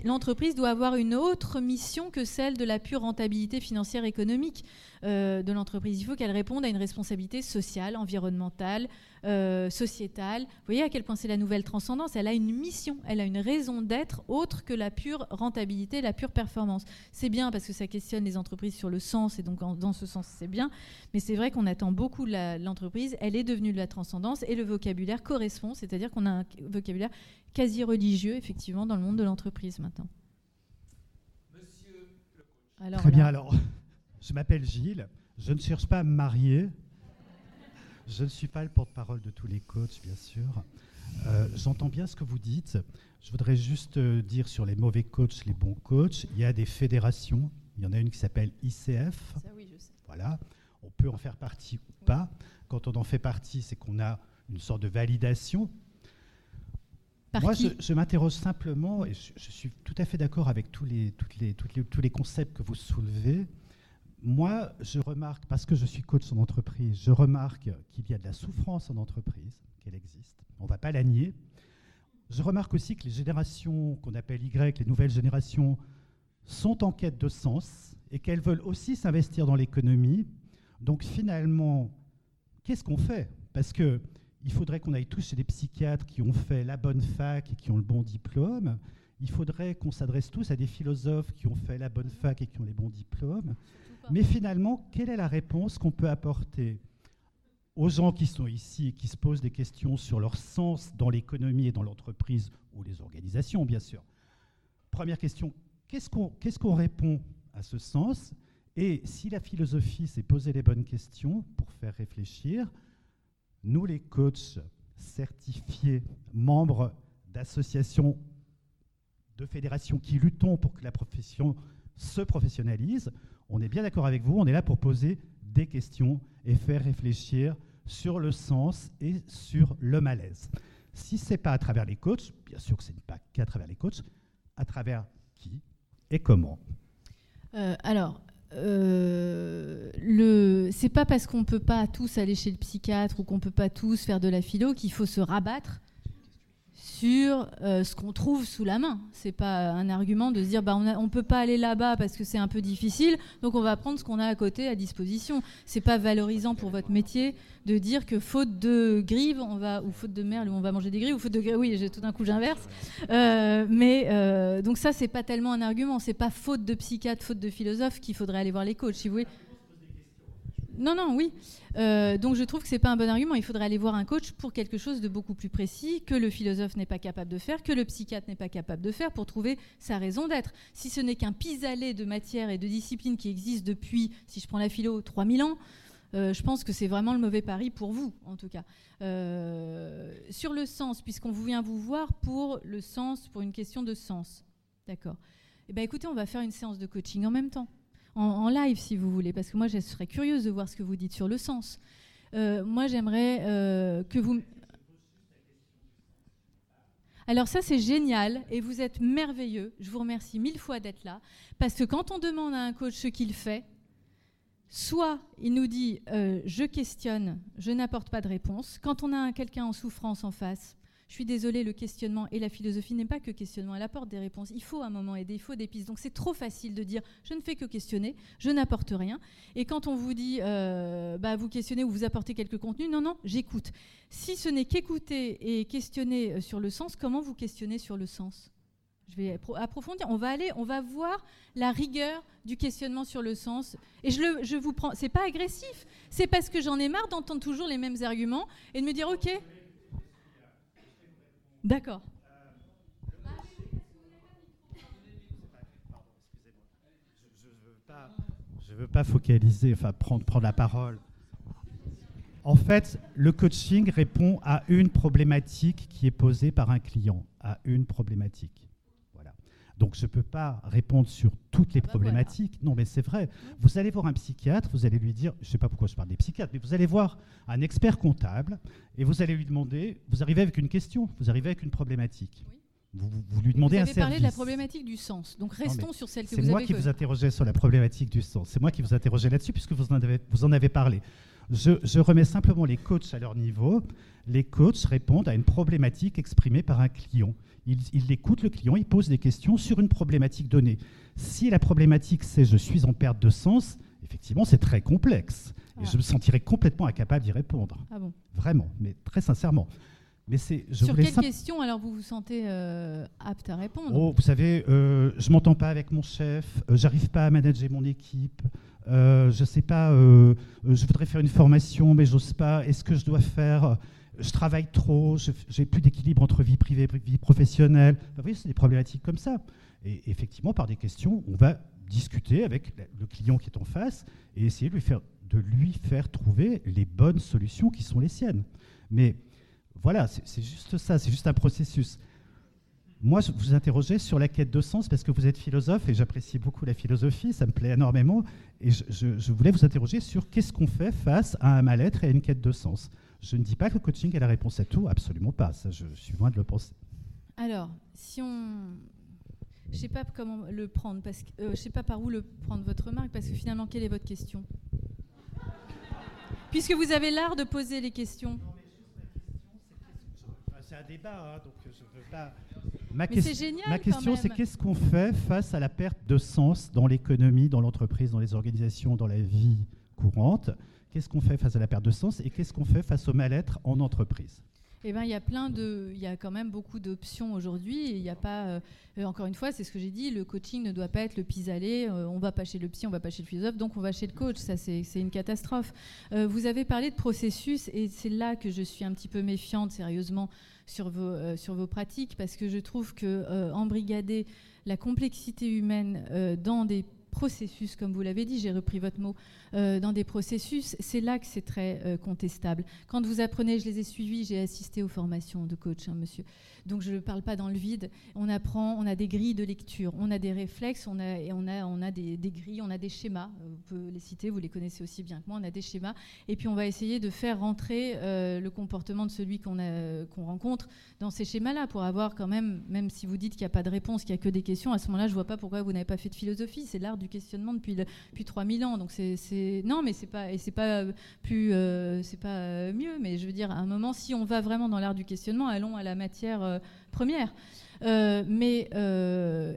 l'entreprise doit avoir une autre mission que celle de la pure rentabilité financière économique. Euh, de l'entreprise. Il faut qu'elle réponde à une responsabilité sociale, environnementale, euh, sociétale. Vous voyez à quel point c'est la nouvelle transcendance. Elle a une mission, elle a une raison d'être autre que la pure rentabilité, la pure performance. C'est bien parce que ça questionne les entreprises sur le sens et donc dans ce sens c'est bien. Mais c'est vrai qu'on attend beaucoup de l'entreprise. Elle est devenue de la transcendance et le vocabulaire correspond, c'est-à-dire qu'on a un vocabulaire quasi religieux effectivement dans le monde de l'entreprise maintenant. Monsieur le Très bien alors. Je m'appelle Gilles, je ne cherche pas à me marier. Je ne suis pas le porte-parole de tous les coachs, bien sûr. Euh, j'entends bien ce que vous dites. Je voudrais juste euh, dire sur les mauvais coachs, les bons coachs. Il y a des fédérations. Il y en a une qui s'appelle ICF. Ça, oui, je sais. Voilà. On peut en faire partie ou pas. Quand on en fait partie, c'est qu'on a une sorte de validation. Moi, je, m'interroge simplement, et je, suis tout à fait d'accord avec tous les, toutes les, toutes les, tous les concepts que vous soulevez moi, je remarque, parce que je suis coach en entreprise, je remarque qu'il y a de la souffrance en entreprise, qu'elle existe. On ne va pas la nier. Je remarque aussi que les générations qu'on appelle Y, les nouvelles générations, sont en quête de sens et qu'elles veulent aussi s'investir dans l'économie. Donc finalement, qu'est-ce qu'on fait? Parce que il faudrait qu'on aille tous chez des psychiatres qui ont fait la bonne fac et qui ont le bon diplôme. Il faudrait qu'on s'adresse tous à des philosophes qui ont fait la bonne fac et qui ont les bons diplômes. Mais finalement, quelle est la réponse qu'on peut apporter aux gens qui sont ici et qui se posent des questions sur leur sens dans l'économie et dans l'entreprise ou les organisations, bien sûr? Première question, qu'est-ce qu'on répond à ce sens? Et si la philosophie s'est posé les bonnes questions pour faire réfléchir, nous les coachs certifiés, membres d'associations, de fédérations qui luttons pour que la profession se professionnalise, on est bien d'accord avec vous, on est là pour poser des questions et faire réfléchir sur le sens et sur le malaise. Si ce n'est pas à travers les coachs, bien sûr que ce n'est pas qu'à travers les coachs, à travers qui et comment euh, Alors, euh, le, c'est pas parce qu'on ne peut pas tous aller chez le psychiatre ou qu'on ne peut pas tous faire de la philo qu'il faut se rabattre sur euh, ce qu'on trouve sous la main. C'est pas un argument de se dire bah, on ne peut pas aller là-bas parce que c'est un peu difficile, donc on va prendre ce qu'on a à côté à disposition. C'est pas valorisant pour votre métier de dire que faute de grives, on va ou faute de merle, on va manger des grives ou faute de grives, oui, j'ai tout d'un coup j'inverse. Euh, mais euh, donc ça c'est pas tellement un argument, c'est pas faute de psychiatre, faute de philosophe qu'il faudrait aller voir les coachs. Si vous voulez Non, non, oui. Euh, donc je trouve que c'est pas un bon argument. Il faudrait aller voir un coach pour quelque chose de beaucoup plus précis que le philosophe n'est pas capable de faire, que le psychiatre n'est pas capable de faire pour trouver sa raison d'être. Si ce n'est qu'un pis-aller de matière et de discipline qui existe depuis, si je prends la philo, 3000 ans, euh, je pense que c'est vraiment le mauvais pari pour vous, en tout cas. Euh, sur le sens, puisqu'on vient vous voir pour le sens, pour une question de sens. D'accord. Eh bien, écoutez, on va faire une séance de coaching en même temps en, live si vous voulez, parce que moi je serais curieuse de voir ce que vous dites sur le sens. Euh, moi j'aimerais euh, que vous... Alors ça c'est génial et vous êtes merveilleux. Je vous remercie mille fois d'être là, parce que quand on demande à un coach ce qu'il fait, soit il nous dit euh, je questionne, je n'apporte pas de réponse. Quand on a quelqu'un en souffrance en face, je suis désolée, le questionnement et la philosophie n'est pas que questionnement, elle apporte des réponses. Il faut un moment aider, il faut des pistes. Donc c'est trop facile de dire je ne fais que questionner, je n'apporte rien. Et quand on vous dit euh, bah, vous questionnez ou vous apportez quelques contenus, non, non, j'écoute. Si ce n'est qu'écouter et questionner euh, sur le sens, comment vous questionnez sur le sens? Je vais approfondir. On va aller, on va voir la rigueur du questionnement sur le sens. Et je, je vous prends, c'est pas agressif, c'est parce que j'en ai marre d'entendre toujours les mêmes arguments et de me dire ok, D'accord. Je ne veux pas focaliser, enfin prendre, prendre la parole. En fait, le coaching répond à une problématique qui est posée par un client, à une problématique. Donc je ne peux pas répondre sur toutes les ah bah problématiques. Non, mais c'est vrai. Vous allez voir un psychiatre, vous allez lui dire, je ne sais pas pourquoi je parle des psychiatres, mais vous allez voir un expert comptable et vous allez lui demander, vous arrivez avec une question, vous arrivez avec une problématique. Vous, lui demandez un service. Vous avez parlé de la problématique du sens. Donc restons sur celle que vous avez C'est moi qui vous interrogez sur la problématique du sens. C'est moi qui vous interrogez là-dessus puisque vous en avez, vous en avez parlé. Je, je, remets simplement les coachs à leur niveau. Les coachs répondent à une problématique exprimée par un client il, écoute le client, il pose des questions sur une problématique donnée. Si la problématique c'est je suis en perte de sens, effectivement c'est très complexe. Et ah. je me sentirais complètement incapable d'y répondre. Ah bon? Vraiment, mais très sincèrement. Mais c'est, Sur quelle question alors vous vous sentez euh, apte à répondre? Oh, vous savez, euh, je m'entends pas avec mon chef, euh, j'arrive pas à manager mon équipe, euh, je sais pas, je voudrais faire une formation mais j'ose pas. Est-ce que je dois faire je travaille trop, j'ai plus d'équilibre entre vie privée et vie professionnelle. vous voyez, c'est des problématiques comme ça. Et effectivement, par des questions, on va discuter avec le client qui est en face et essayer de lui faire, trouver les bonnes solutions qui sont les siennes. Mais voilà, c'est juste ça, c'est juste un processus. Moi, je vous interrogeais sur la quête de sens parce que vous êtes philosophe et j'apprécie beaucoup la philosophie, ça me plaît énormément. Et je voulais vous interroger sur qu'est-ce qu'on fait face à un mal-être et à une quête de sens. Je ne dis pas que le coaching est la réponse à tout, absolument pas. Ça, je, suis loin de le penser. Alors, si on, je sais pas comment le prendre, parce que euh, je sais pas par où le prendre votre remarque, parce que finalement, quelle est votre question? Puisque vous avez l'art de poser les questions. C'est un débat, hein, donc je veux pas. Ma, génial, ma question, c'est qu'est-ce qu'on fait face à la perte de sens dans l'économie, dans l'entreprise, dans les organisations, dans la vie courante? Qu'est-ce qu'on fait face à la perte de sens et qu'est-ce qu'on fait face au mal-être en entreprise? Eh ben, il y a plein de, il y a quand même beaucoup d'options aujourd'hui. Il n'y a pas, euh, encore une fois, c'est ce que j'ai dit, le coaching ne doit pas être le pis-aller. Euh, on va pas chez le psy, on va pas chez le philosophe, donc on va chez le coach. Ça, c'est une catastrophe. Euh, vous avez parlé de processus et c'est là que je suis un petit peu méfiante, sérieusement, sur vos, sur vos pratiques, parce que je trouve que embrigader la complexité humaine dans des processus, comme vous l'avez dit, j'ai repris votre mot, euh, dans des processus, c'est là que c'est très euh, contestable. Quand vous apprenez, je les ai suivis, j'ai assisté aux formations de coach, hein, monsieur. Donc je ne parle pas dans le vide. On apprend, on a des grilles de lecture, on a des réflexes, on a, et on a, on a des, grilles, on a des schémas. Euh, vous pouvez les citer, vous les connaissez aussi bien que moi. On a des schémas. Et puis on va essayer de faire rentrer le comportement de celui qu'on rencontre dans ces schémas-là pour avoir quand même, même si vous dites qu'il n'y a pas de réponse, qu'il n'y a que des questions, à ce moment-là, je ne vois pas pourquoi vous n'avez pas fait de philosophie. C'est l'art du questionnement depuis, depuis 3000 ans. Donc c'est non, mais c'est pas et c'est pas euh, plus euh, c'est pas euh, mieux. Mais je veux dire, à un moment, si on va vraiment dans l'art du questionnement, allons à la matière première. Mais,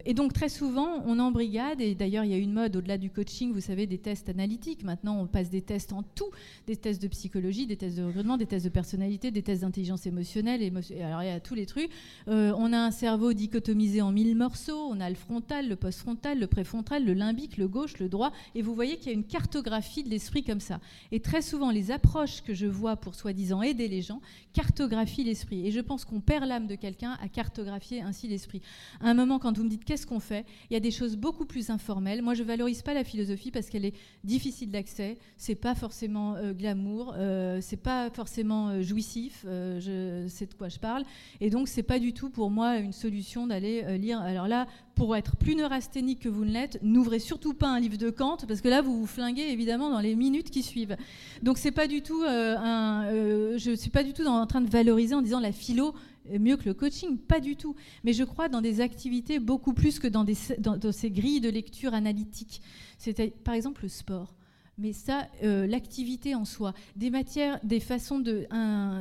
et donc très souvent, on embrigade, et d'ailleurs il y a une mode au-delà du coaching, vous savez, des tests analytiques. Maintenant, on passe des tests en tout, des tests de psychologie, des tests de recrutement, des tests de personnalité, des tests d'intelligence émotionnelle. alors il y a tous les trucs. on a un cerveau dichotomisé en mille morceaux, on a le frontal, le post-frontal, le préfrontal, le limbique, le gauche, le droit, et vous voyez qu'il y a une cartographie de l'esprit comme ça. Et très souvent, les approches que je vois pour soi-disant aider les gens cartographient l'esprit. Et je pense qu'on perd l'âme de quelqu'un à cartographier l'esprit. À un moment, quand vous me dites qu'est-ce qu'on fait, il y a des choses beaucoup plus informelles. Moi, je valorise pas la philosophie parce qu'elle est difficile d'accès. C'est pas forcément euh, glamour, euh, c'est pas forcément euh, jouissif. je sais de quoi je parle. Et donc, c'est pas du tout pour moi une solution d'aller lire. Alors là, pour être plus neurasthénique que vous ne l'êtes, n'ouvrez surtout pas un livre de Kant parce que là vous vous flinguez évidemment dans les minutes qui suivent. Donc c'est pas du tout euh, un, euh, je suis pas du tout en train de valoriser en disant la philo mieux que le coaching, pas du tout. Mais je crois dans des activités beaucoup plus que dans, ces grilles de lecture analytique. C'est par exemple le sport mais ça, euh, l'activité en soi, des matières, des façons de,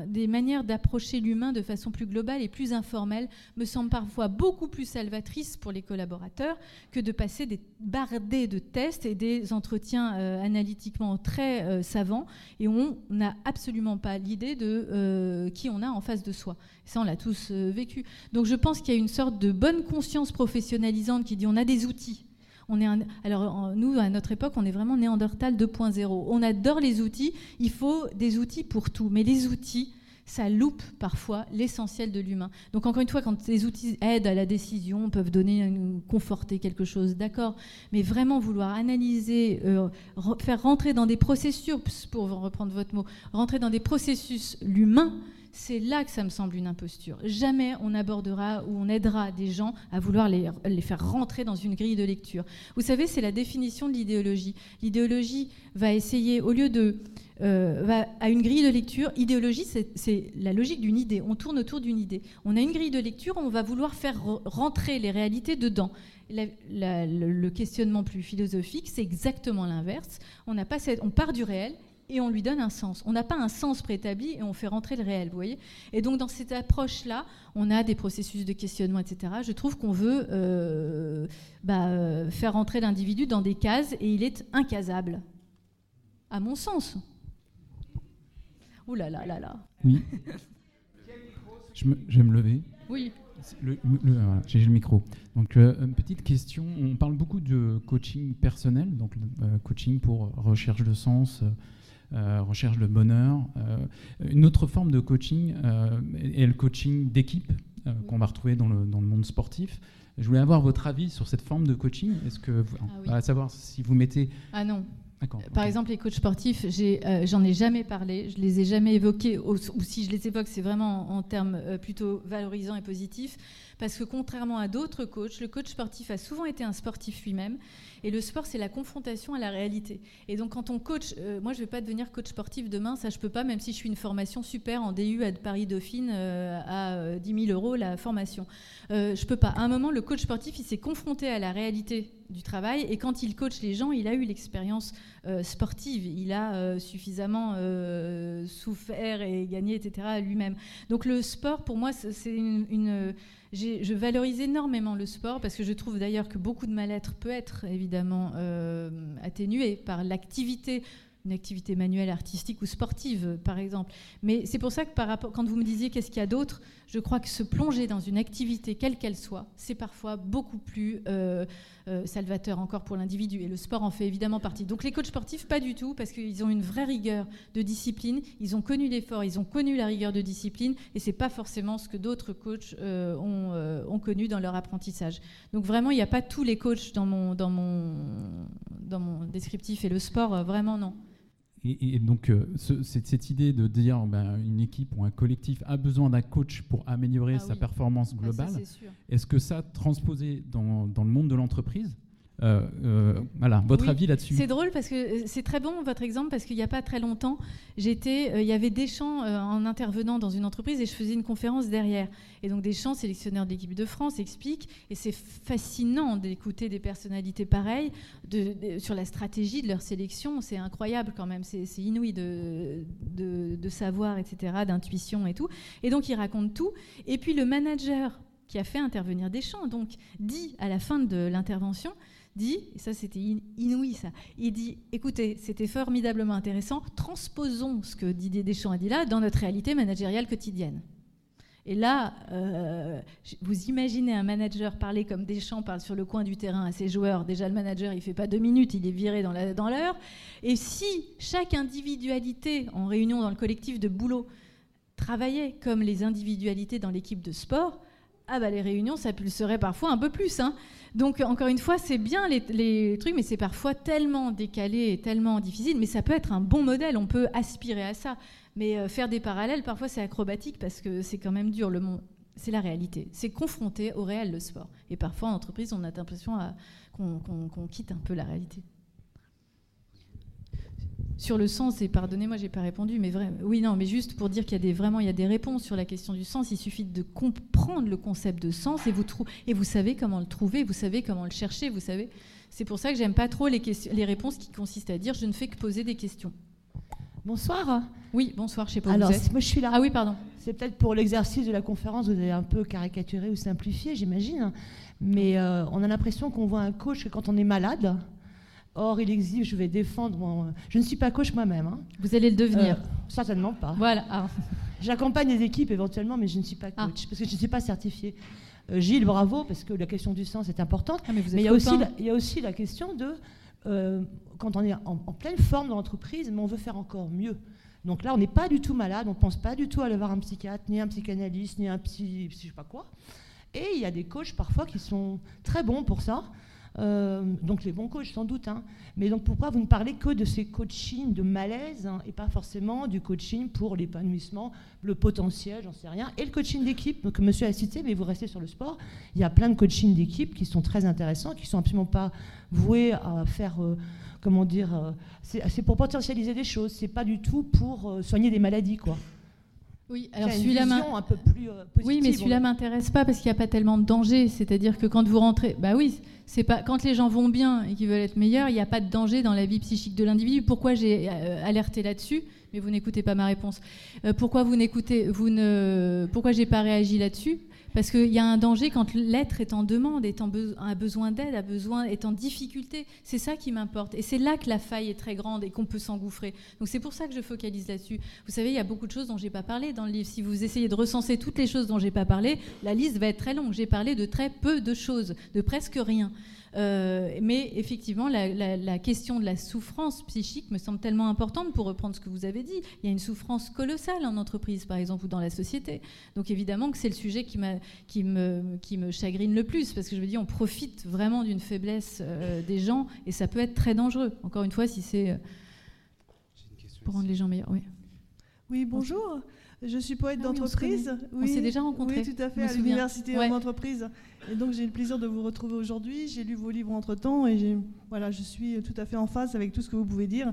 des manières d'approcher l'humain de façon plus globale et plus informelle, me semblent parfois beaucoup plus salvatrices pour les collaborateurs que de passer des bardés de tests et des entretiens euh, analytiquement très euh, savants et on n'a absolument pas l'idée de qui on a en face de soi. Ça, on l'a tous vécu. Donc, je pense qu'il y a une sorte de bonne conscience professionnalisante qui dit on a des outils on est alors nous, à notre époque, on est vraiment Néandertal 2.0. On adore les outils. Il faut des outils pour tout. Mais les outils, ça loupe parfois l'essentiel de l'humain. Donc encore une fois, quand les outils aident à la décision, peuvent donner, conforter quelque chose, d'accord. Mais vraiment vouloir analyser, euh, faire rentrer dans des processus, pour reprendre votre mot, rentrer dans des processus l'humain, c'est là que ça me semble une imposture. Jamais on abordera ou on aidera des gens à vouloir les, faire rentrer dans une grille de lecture. Vous savez, c'est la définition de l'idéologie. L'idéologie va essayer, au lieu de... Euh, va à une grille de lecture, idéologie, c'est la logique d'une idée. On tourne autour d'une idée. On a une grille de lecture, on va vouloir faire rentrer les réalités dedans. le questionnement plus philosophique, c'est exactement l'inverse. On, on part du réel et on lui donne un sens. On n'a pas un sens préétabli et on fait rentrer le réel, vous voyez Et donc dans cette approche-là, on a des processus de questionnement, etc. Je trouve qu'on veut euh, bah, euh, faire rentrer l'individu dans des cases et il est incasable, à mon sens. Ouh là là là là. Oui. je, vais me lever. Oui. J'ai le micro. Donc, euh, une petite question. On parle beaucoup de coaching personnel, donc coaching pour recherche de sens, recherche de bonheur. Euh, une autre forme de coaching euh, est le coaching d'équipe qu'on va retrouver dans le, dans le, monde sportif. Je voulais avoir votre avis sur cette forme de coaching. Est-ce que, ah à savoir si vous mettez. Ah non. Par exemple, les coachs sportifs, j'en ai, jamais parlé, je les ai jamais évoqués, ou, si je les évoque, c'est vraiment en, en termes plutôt valorisants et positifs, parce que contrairement à d'autres coachs, le coach sportif a souvent été un sportif lui-même, et le sport, c'est la confrontation à la réalité. Et donc, quand on coach, euh, moi, je ne vais pas devenir coach sportif demain, ça, je peux pas, même si je suis une formation super en DU à Paris-Dauphine euh, à 10 euh, 000 euros la formation. Euh, je peux pas. À un moment, le coach sportif, il s'est confronté à la réalité du travail, et quand il coach les gens, il a eu l'expérience sportive, il a suffisamment souffert et gagné, etc., lui-même. Donc, le sport, pour moi, c'est une je valorise énormément le sport parce que je trouve d'ailleurs que beaucoup de mal-être peut être évidemment euh, atténué par l'activité une activité manuelle, artistique ou sportive, par exemple. Mais c'est pour ça que quand vous me disiez qu'est-ce qu'il y a d'autre, je crois que se plonger dans une activité, quelle qu'elle soit, c'est parfois beaucoup plus euh, euh, salvateur encore pour l'individu. Et le sport en fait évidemment partie. Donc les coachs sportifs, pas du tout, parce qu'ils ont une vraie rigueur de discipline. Ils ont connu l'effort, ils ont connu la rigueur de discipline, et c'est pas forcément ce que d'autres coachs euh, ont, ont, connu dans leur apprentissage. Donc vraiment, il n'y a pas tous les coachs dans mon, dans mon, dans mon descriptif, et le sport, vraiment non. Et, donc, euh, cette, idée de dire ben, une équipe ou un collectif a besoin d'un coach pour améliorer ah sa performance ah, globale, est-ce que ça, transposé dans, dans le monde de l'entreprise, euh, euh, voilà, votre avis là-dessus C'est drôle parce que euh, c'est très bon votre exemple parce qu'il n'y a pas très longtemps, j'étais, il y avait Deschamps en intervenant dans une entreprise et je faisais une conférence derrière. Et donc Deschamps, sélectionneur de l'équipe de France, explique et c'est fascinant d'écouter des personnalités pareilles de, sur la stratégie de leur sélection. C'est incroyable quand même, c'est inouï de, de, de savoir, etc., d'intuition et tout. Et donc il raconte tout. Et puis le manager qui a fait intervenir Deschamps. Donc, dit à la fin de l'intervention, dit, et ça c'était inouï ça, il dit, écoutez, c'était formidablement intéressant, transposons ce que Didier Deschamps a dit là dans notre réalité managériale quotidienne. Et là, euh, vous imaginez un manager parler comme Deschamps parle sur le coin du terrain à ses joueurs. Déjà, le manager, il fait pas deux minutes, il est viré dans l'heure. Et si chaque individualité en réunion dans le collectif de boulot travaillait comme les individualités dans l'équipe de sport, ah bah les réunions, ça pulserait parfois un peu plus. Hein. Donc encore une fois, c'est bien les, trucs, mais c'est parfois tellement décalé et tellement difficile. Mais ça peut être un bon modèle, on peut aspirer à ça. Mais euh, faire des parallèles, parfois c'est acrobatique parce que c'est quand même dur. Le monde, c'est la réalité. C'est confronté au réel le sport. Et parfois en entreprise, on a l'impression qu'on quitte un peu la réalité. Sur le sens, et pardonnez-moi, j'ai pas répondu, mais vrai, oui, non, mais juste pour dire qu'il y a des, vraiment il y a des réponses sur la question du sens. Il suffit de comprendre le concept de sens et vous, et vous savez comment le trouver, vous savez comment le chercher, vous savez. C'est pour ça que j'aime pas trop les, les réponses qui consistent à dire je ne fais que poser des questions. Bonsoir. Oui, bonsoir, je sais pas Alors, où vous êtes. moi je suis là. Ah oui, pardon. C'est peut-être pour l'exercice de la conférence, vous avez un peu caricaturé ou simplifié, j'imagine. Mais euh, on a l'impression qu'on voit un coach quand on est malade. Or, il existe, je vais défendre. Je ne suis pas coach moi-même. Hein. Vous allez le devenir euh, Certainement pas. Voilà. Ah. J'accompagne les équipes éventuellement, mais je ne suis pas ah. coach parce que je ne suis pas certifiée. Euh, Gilles, bravo, parce que la question du sens est importante. Ah, mais, il, y a aussi la, il y a aussi la question de euh, quand on est en, pleine forme dans l'entreprise, mais on veut faire encore mieux. Donc là, on n'est pas du tout malade, on ne pense pas du tout à aller voir un psychiatre, ni un psychanalyste, ni un psy, je sais pas quoi. Et il y a des coachs parfois qui sont très bons pour ça. Euh, donc les bons coachs sans doute. Hein. Mais donc pourquoi vous ne parlez que de ces coachings de malaise hein, et pas forcément du coaching pour l'épanouissement, le potentiel, j'en sais rien. Et le coaching d'équipe que monsieur a cité, mais vous restez sur le sport. Il y a plein de coachings d'équipe qui sont très intéressants, qui sont absolument pas voués à faire... Euh, comment dire, euh, c'est pour potentialiser des choses, c'est pas du tout pour soigner des maladies, quoi. Oui, alors celui-là un peu plus Oui, mais celui-là m'intéresse pas parce qu'il n'y a pas tellement de danger. C'est-à-dire que quand vous rentrez, bah oui, c'est pas quand les gens vont bien et qu'ils veulent être meilleurs, il n'y a pas de danger dans la vie psychique de l'individu. Pourquoi j'ai euh, alerté là-dessus? Mais vous n'écoutez pas ma réponse. Euh, pourquoi vous n'écoutez, vous ne, pourquoi j'ai pas réagi là-dessus? Parce qu'il y a un danger quand l'être est en demande, est en a besoin d'aide, est en difficulté. C'est ça qui m'importe. Et c'est là que la faille est très grande et qu'on peut s'engouffrer. Donc c'est pour ça que je focalise là-dessus. Vous savez, il y a beaucoup de choses dont j'ai pas parlé dans le livre. Si vous essayez de recenser toutes les choses dont j'ai pas parlé, la liste va être très longue. J'ai parlé de très peu de choses, de presque rien. Euh, mais effectivement, la, question de la souffrance psychique me semble tellement importante pour reprendre ce que vous avez dit. Il y a une souffrance colossale en entreprise, par exemple, ou dans la société. Donc évidemment que c'est le sujet qui, qui, me, qui me chagrine le plus, parce que je veux dire, on profite vraiment d'une faiblesse euh, des gens, et ça peut être très dangereux. Encore une fois, si c'est euh, pour rendre les gens meilleurs. Oui. Oui, bonjour. Je suis poète ah d'entreprise. Oui, on s'est déjà rencontrés. Oui, tout à fait, à l'université ouais. d'entreprise. Et donc j'ai le plaisir de vous retrouver aujourd'hui. J'ai lu vos livres entre-temps et voilà, je suis tout à fait en phase avec tout ce que vous pouvez dire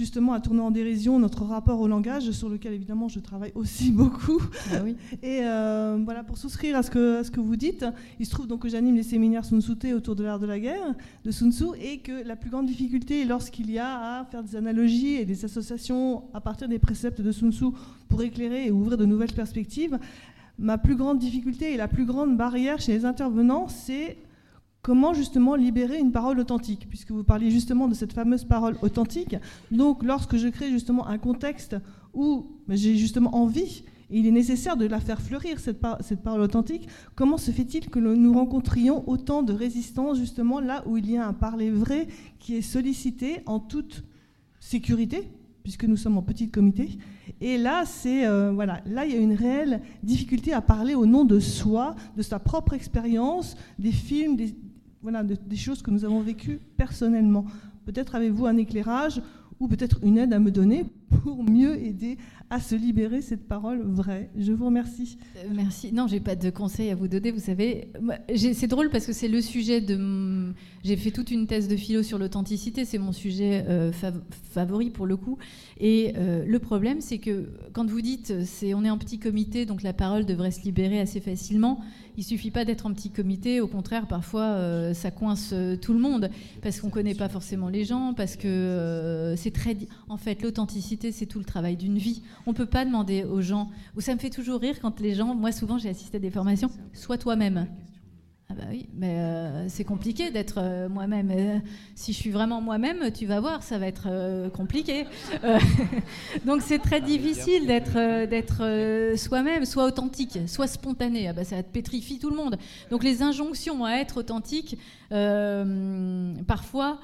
justement à tourner en dérision notre rapport au langage, sur lequel évidemment je travaille aussi beaucoup. Ah et euh, voilà, pour souscrire à ce, que, ce que vous dites, il se trouve donc que j'anime les séminaires Sun Tzu autour de l'art de la guerre, de Sun Tzu, et que la plus grande difficulté lorsqu'il y a à faire des analogies et des associations à partir des préceptes de Sun Tzu pour éclairer et ouvrir de nouvelles perspectives, ma plus grande difficulté et la plus grande barrière chez les intervenants, c'est Comment justement libérer une parole authentique Puisque vous parliez justement de cette fameuse parole authentique. Donc lorsque je crée justement un contexte où j'ai justement envie, il est nécessaire de la faire fleurir, cette, cette parole authentique, comment se fait-il que nous rencontrions autant de résistance justement là où il y a un parler vrai qui est sollicité en toute sécurité, puisque nous sommes en petit comité? Et là, c'est euh, voilà, là il y a une réelle difficulté à parler au nom de soi, de sa propre expérience, des films, des, voilà, des choses que nous avons vécues personnellement. Peut-être avez-vous un éclairage ou peut-être une aide à me donner pour mieux aider à se libérer cette parole vraie. Je vous remercie. Euh, merci. Non, j'ai pas de conseils à vous donner. Vous savez, c'est drôle parce que c'est le sujet de. J'ai fait toute une thèse de philo sur l'authenticité. C'est mon sujet euh, favori pour le coup. Et euh, le problème, c'est que quand vous dites, c'est on est en petit comité, donc la parole devrait se libérer assez facilement. Il suffit pas d'être en petit comité. Au contraire, parfois, ça coince tout le monde parce qu'on connaît pas forcément les gens, parce que c'est très. En fait, l'authenticité, c'est tout le travail d'une vie. On ne peut pas demander aux gens, ou ça me fait toujours rire quand les gens, moi souvent j'ai assisté à des formations, sois toi-même. Ah bah oui, mais euh, c'est compliqué d'être euh, moi-même. Euh, si je suis vraiment moi-même, tu vas voir, ça va être compliqué. donc c'est très difficile d'être d'être soi-même, soit authentique, soit spontané. Ah bah ça te pétrifie tout le monde. Donc les injonctions à être authentique, parfois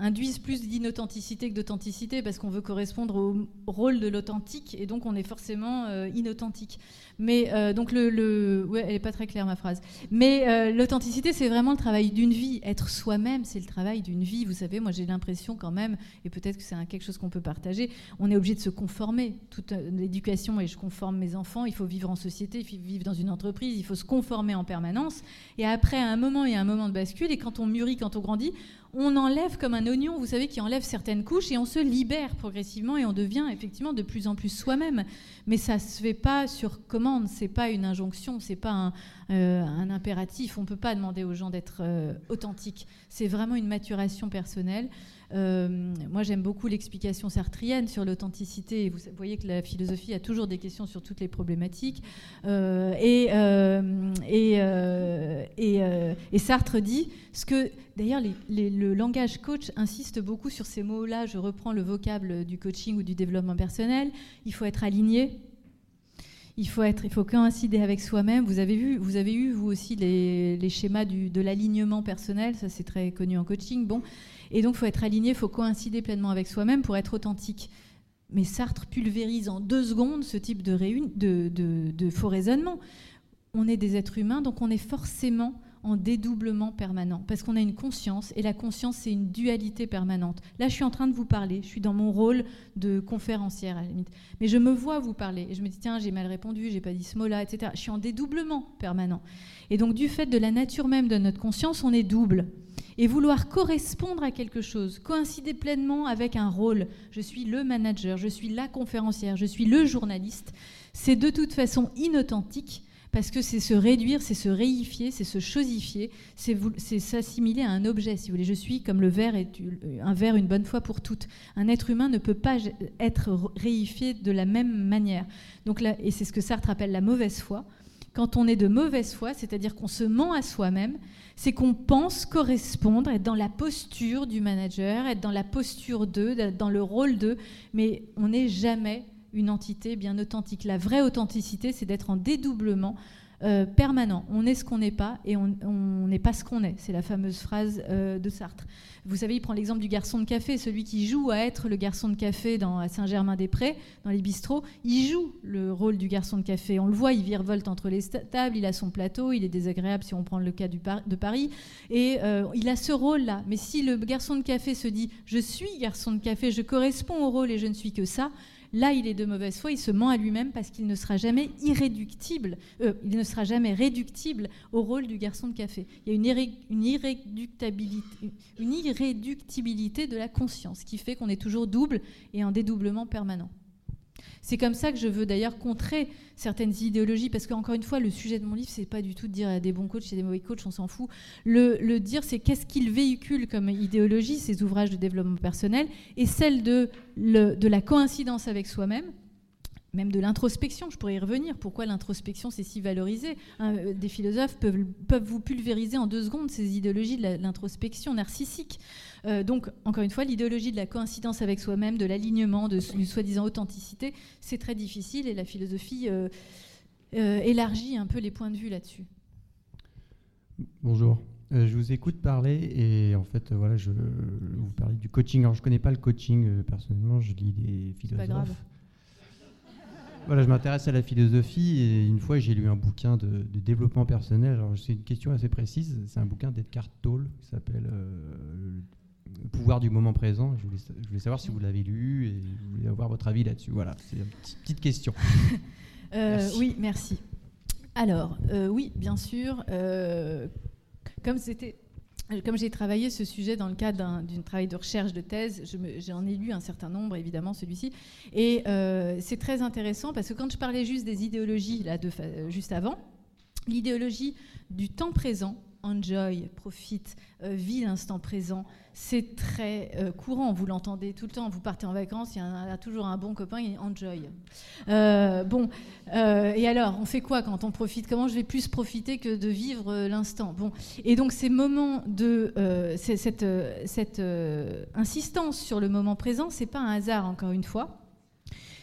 induisent plus d'inauthenticité que d'authenticité parce qu'on veut correspondre au rôle de l'authentique et donc on est forcément inauthentique. Mais euh, donc le, ouais, elle est pas très claire ma phrase. Mais euh, l'authenticité, c'est vraiment le travail d'une vie. Être soi-même, c'est le travail d'une vie. Vous savez, moi j'ai l'impression quand même, et peut-être que c'est quelque chose qu'on peut partager. On est obligé de se conformer. Toute euh, l'éducation et je conforme mes enfants. Il faut vivre en société, il faut vivre dans une entreprise, il faut se conformer en permanence. Et après, à un moment, il y a un moment de bascule. Et quand on mûrit, quand on grandit, on enlève comme un oignon, vous savez, qui enlève certaines couches et on se libère progressivement et on devient effectivement de plus en plus soi-même. Mais ça se fait pas sur commande, c'est pas une injonction, c'est pas un, euh, impératif. On peut pas demander aux gens d'être euh, authentiques. C'est vraiment une maturation personnelle. Euh, moi, j'aime beaucoup l'explication sartrienne sur l'authenticité. Vous voyez que la philosophie a toujours des questions sur toutes les problématiques. Euh, et, euh, et, Sartre dit ce que, d'ailleurs, le langage coach insiste beaucoup sur ces mots-là. Je reprends le vocable du coaching ou du développement personnel. Il faut être aligné. Il faut, être, il faut coïncider avec soi-même. Vous avez vu, vous avez eu vous aussi les, schémas de l'alignement personnel. Ça, c'est très connu en coaching. Bon, et donc, faut être aligné, faut coïncider pleinement avec soi-même pour être authentique. Mais Sartre pulvérise en deux secondes ce type de, de, de faux raisonnement. On est des êtres humains, donc on est forcément en dédoublement permanent, parce qu'on a une conscience, et la conscience, c'est une dualité permanente. Là, je suis en train de vous parler, je suis dans mon rôle de conférencière, à la limite. Mais je me vois vous parler, et je me dis, tiens, j'ai mal répondu, j'ai pas dit ce mot-là, etc. Je suis en dédoublement permanent. Et donc, du fait de la nature même de notre conscience, on est double. Et vouloir correspondre à quelque chose, coïncider pleinement avec un rôle, je suis le manager, je suis la conférencière, je suis le journaliste, c'est de toute façon inauthentique parce que c'est se réduire, c'est se réifier, c'est se chosifier, c'est s'assimiler à un objet, si vous voulez. Je suis comme le verre est un verre une bonne fois pour toutes. Un être humain ne peut pas être réifié de la même manière. Donc là, et c'est ce que Sartre appelle la mauvaise foi. Quand on est de mauvaise foi, c'est-à-dire qu'on se ment à soi-même, c'est qu'on pense correspondre, être dans la posture du manager, être dans la posture d'eux, dans le rôle d'eux, mais on n'est jamais une entité bien authentique. La vraie authenticité, c'est d'être en dédoublement euh, permanent. On est ce qu'on n'est pas et on n'est pas ce qu'on est. C'est la fameuse phrase euh, de Sartre. Vous savez, il prend l'exemple du garçon de café, celui qui joue à être le garçon de café dans, à Saint-Germain-des-Prés, dans les bistrots. Il joue le rôle du garçon de café. On le voit, il virevolte entre les tables, il a son plateau, il est désagréable si on prend le cas de Paris. Et euh, il a ce rôle-là. Mais si le garçon de café se dit Je suis garçon de café, je corresponds au rôle et je ne suis que ça, Là, il est de mauvaise foi, il se ment à lui-même parce qu'il ne sera jamais irréductible, euh, il ne sera jamais réductible au rôle du garçon de café. Il y a une, irréductibilité, une irréductibilité de la conscience qui fait qu'on est toujours double et en dédoublement permanent. C'est comme ça que je veux d'ailleurs contrer certaines idéologies, parce qu'encore une fois, le sujet de mon livre, c'est pas du tout de dire à des bons coachs et des mauvais coachs, on s'en fout. Le, dire, c'est qu'est-ce qu'ils véhiculent comme idéologie, ces ouvrages de développement personnel, et celle de, de la coïncidence avec soi-même, même de l'introspection, je pourrais y revenir. Pourquoi l'introspection, c'est si valorisé euh, Des philosophes peuvent, peuvent, vous pulvériser en deux secondes ces idéologies de l'introspection narcissique. Euh, donc, encore une fois, l'idéologie de la coïncidence avec soi-même, de l'alignement, de une soi-disant authenticité, c'est très difficile et la philosophie euh, élargit un peu les points de vue là-dessus. Bonjour. je vous écoute parler et en fait, voilà, je vous parlez du coaching. Alors, je ne connais pas le coaching personnellement, je lis des philosophes. Pas grave. Voilà, je m'intéresse à la philosophie et une fois j'ai lu un bouquin de, développement personnel. Alors c'est une question assez précise. C'est un bouquin d'Edgar Tolle qui s'appelle euh, Le pouvoir du moment présent. Je voulais, savoir si vous l'avez lu et je voulais avoir votre avis là-dessus. Voilà, c'est une petite, question. Euh, oui, merci. Alors, euh, oui, bien sûr. comme c'était comme j'ai travaillé ce sujet dans le cadre d'un travail de recherche de thèse, j'en ai lu un certain nombre, évidemment celui-ci, et euh, c'est très intéressant parce que quand je parlais juste des idéologies juste avant, l'idéologie du temps présent enjoy, profite, euh, vit l'instant présent, c'est très euh, courant. Vous l'entendez tout le temps. Vous partez en vacances, il y, a, toujours un bon copain, il enjoy. Euh, bon, et alors, on fait quoi quand on profite? Comment je vais plus profiter que de vivre l'instant? Bon, et donc ces moments de cette, cette insistance sur le moment présent, c'est pas un hasard encore une fois.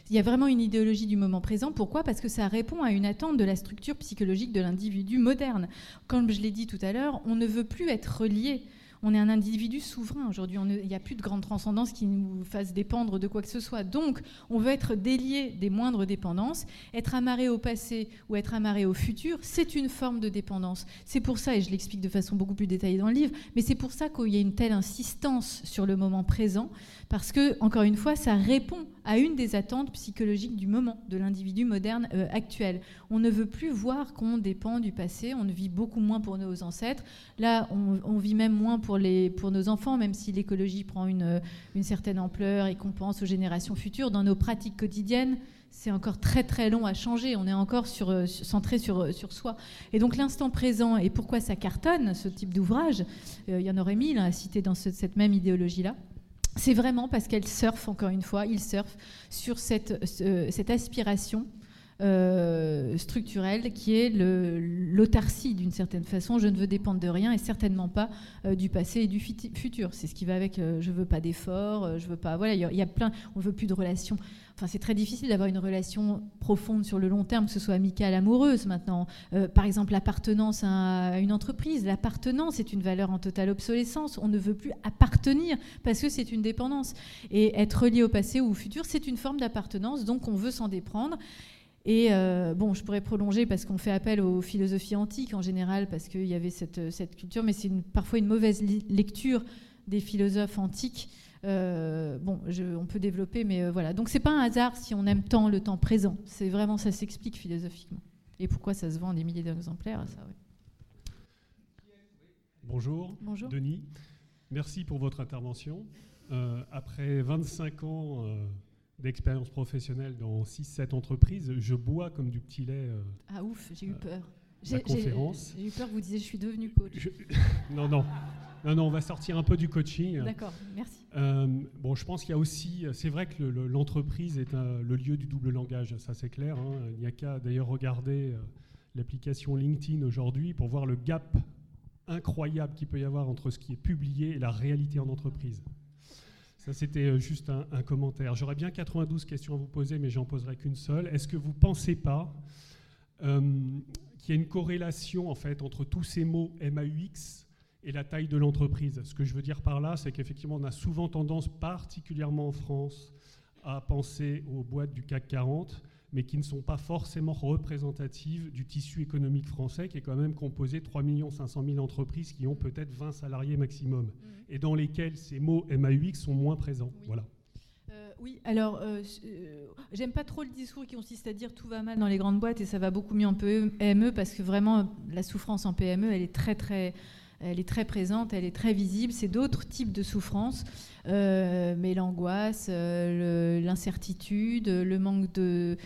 Il y a vraiment une idéologie du moment présent. Pourquoi? Parce que ça répond à une attente de la structure psychologique de l'individu moderne. Comme je l'ai dit tout à l'heure, on ne veut plus être relié on est un individu souverain aujourd'hui. Il n'y a plus de grande transcendance qui nous fasse dépendre de quoi que ce soit. Donc, on veut être délié des moindres dépendances. Être amarré au passé ou être amarré au futur, c'est une forme de dépendance. C'est pour ça, et je l'explique de façon beaucoup plus détaillée dans le livre, mais c'est pour ça qu'il y a une telle insistance sur le moment présent, parce que, encore une fois, ça répond à une des attentes psychologiques du moment, de l'individu moderne euh, actuel. On ne veut plus voir qu'on dépend du passé, on vit beaucoup moins pour nos ancêtres. Là, on, vit même moins pour pour, nos enfants, même si l'écologie prend une, certaine ampleur et qu'on pense aux générations futures, dans nos pratiques quotidiennes, c'est encore très très long à changer. On est encore sur, centré sur, sur soi. Et donc l'instant présent, et pourquoi ça cartonne, ce type d'ouvrage, euh, il y en aurait mille à citer dans cette même idéologie-là. C'est vraiment parce qu'elle surfe, encore une fois, il surfe sur cette, cette aspiration euh, structurelle qui est l'autarcie d'une certaine façon. Je ne veux dépendre de rien et certainement pas euh, du passé et du futur. C'est ce qui va avec euh, je veux pas d'efforts, je veux pas. Voilà, il y, a plein. On veut plus de relations. Enfin, c'est très difficile d'avoir une relation profonde sur le long terme, que ce soit amicale, amoureuse maintenant. par exemple, l'appartenance à une entreprise. L'appartenance est une valeur en totale obsolescence. On ne veut plus appartenir parce que c'est une dépendance. Et être relié au passé ou au futur, c'est une forme d'appartenance, donc on veut s'en déprendre. Et euh, bon, je pourrais prolonger parce qu'on fait appel aux philosophies antiques en général, parce qu'il y avait cette, cette culture, mais c'est parfois une mauvaise lecture des philosophes antiques. Euh, bon, on peut développer, mais euh, voilà. Donc c'est pas un hasard si on aime tant le temps présent. C'est vraiment ça s'explique philosophiquement. Et pourquoi ça se vend des milliers d'exemplaires ça, Bonjour, Bonjour, Denis. Merci pour votre intervention. après 25 ans d'expérience professionnelle dans 6-7 entreprises, je bois comme du petit lait. Euh, ah ouf, j'ai eu euh, peur. J'ai eu peur vous disiez je suis devenu coach. non, non. Non, non, on va sortir un peu du coaching. D'accord, merci. Euh, bon, je pense qu'il y a aussi, c'est vrai que l'entreprise est le lieu du double langage, ça c'est clair. Hein. Il n'y a qu'à d'ailleurs regarder l'application LinkedIn aujourd'hui pour voir le gap incroyable qu'il peut y avoir entre ce qui est publié et la réalité en entreprise. Ça, c'était euh, juste un, commentaire. J'aurais bien 92 questions à vous poser, mais j'en poserai qu'une seule. Est-ce que vous ne pensez pas euh, qu'il y a une corrélation en fait entre tous ces mots MAUX et la taille de l'entreprise? Ce que je veux dire par là, c'est qu'effectivement, on a souvent tendance, particulièrement en France, à penser aux boîtes du CAC 40 mais qui ne sont pas forcément représentatives du tissu économique français, qui est quand même composé de 3 500 000 entreprises qui ont peut-être 20 salariés maximum, mmh. et dans lesquelles ces mots MAUX sont moins présents. Oui. Voilà. Euh, oui, alors, euh, euh, j'aime pas trop le discours qui consiste à dire tout va mal dans les grandes boîtes et ça va beaucoup mieux en PME, parce que vraiment, la souffrance en PME, elle est très, très elle est très présente, elle est très visible. C'est d'autres types de souffrances. Euh, mais l'angoisse, euh, l'incertitude, le manque de,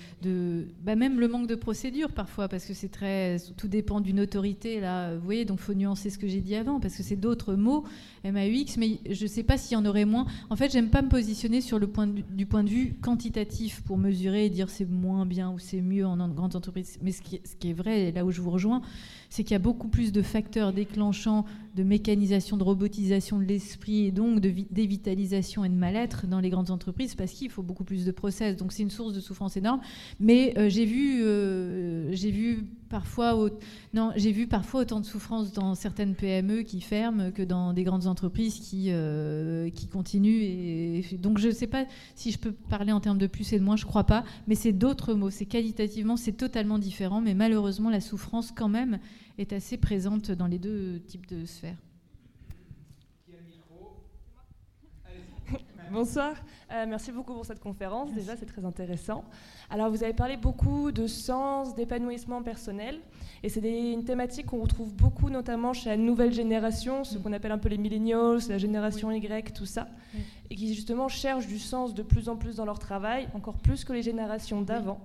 bah même le manque de procédure parfois, parce que c'est très, tout dépend d'une autorité là. Vous voyez, donc faut nuancer ce que j'ai dit avant, parce que c'est d'autres mots MAUX, mais je ne sais pas s'il y en aurait moins. En fait, j'aime pas me positionner sur le point du point de vue quantitatif pour mesurer et dire c'est moins bien ou c'est mieux en grande entreprise. Mais ce qui, est vrai, là où je vous rejoins, c'est qu'il y a beaucoup plus de facteurs déclenchants de mécanisation, de robotisation de l'esprit et donc de dévitalisation et de mal-être dans les grandes entreprises parce qu'il faut beaucoup plus de process. Donc c'est une source de souffrance énorme. Mais euh, j'ai vu, euh, j'ai vu parfois, non, j'ai vu parfois autant de souffrance dans certaines PME qui ferment que dans des grandes entreprises qui euh, qui continuent. Et, donc je ne sais pas si je peux parler en termes de plus et de moins. Je crois pas. Mais c'est d'autres mots. C'est qualitativement, c'est totalement différent. Mais malheureusement, la souffrance quand même est assez présente dans les deux types de sphères. Bonsoir, euh, merci beaucoup pour cette conférence. Déjà, c'est très intéressant. Alors, vous avez parlé beaucoup de sens, d'épanouissement personnel, et c'est une thématique qu'on retrouve beaucoup, notamment chez la nouvelle génération, ce mm. qu'on appelle un peu les millennials, la génération Y, tout ça, et qui justement cherchent du sens de plus en plus dans leur travail, encore plus que les générations d'avant.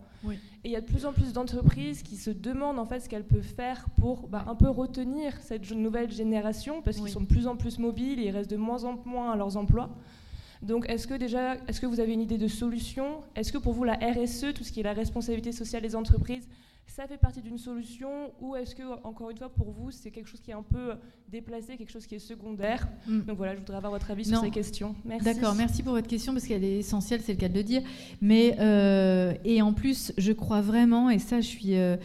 Et il y a de plus en plus d'entreprises qui se demandent en fait ce qu'elles peuvent faire pour bah, un peu retenir cette nouvelle génération, parce qu'ils sont de plus en plus mobiles et ils restent de moins en moins à leurs emplois. Donc, est-ce que déjà, est-ce que vous avez une idée de solution? Est-ce que pour vous, la RSE, tout ce qui est la responsabilité sociale des entreprises, ça fait partie d'une solution ou est-ce que, encore une fois, pour vous, c'est quelque chose qui est un peu déplacé, quelque chose qui est secondaire mm. Donc voilà, je voudrais avoir votre avis sur ces questions. Merci. D'accord, merci pour votre question parce qu'elle est essentielle, c'est le cas de le dire. Mais, euh, et en plus, je crois vraiment, et ça, je suis. Euh,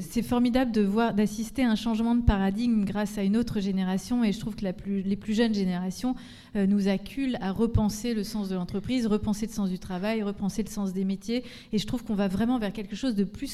c'est formidable de voir, d'assister à un changement de paradigme grâce à une autre génération et je trouve que la plus, les plus jeunes générations euh, nous acculent à repenser le sens de l'entreprise, repenser le sens du travail, repenser le sens des métiers. Et je trouve qu'on va vraiment vers quelque chose de plus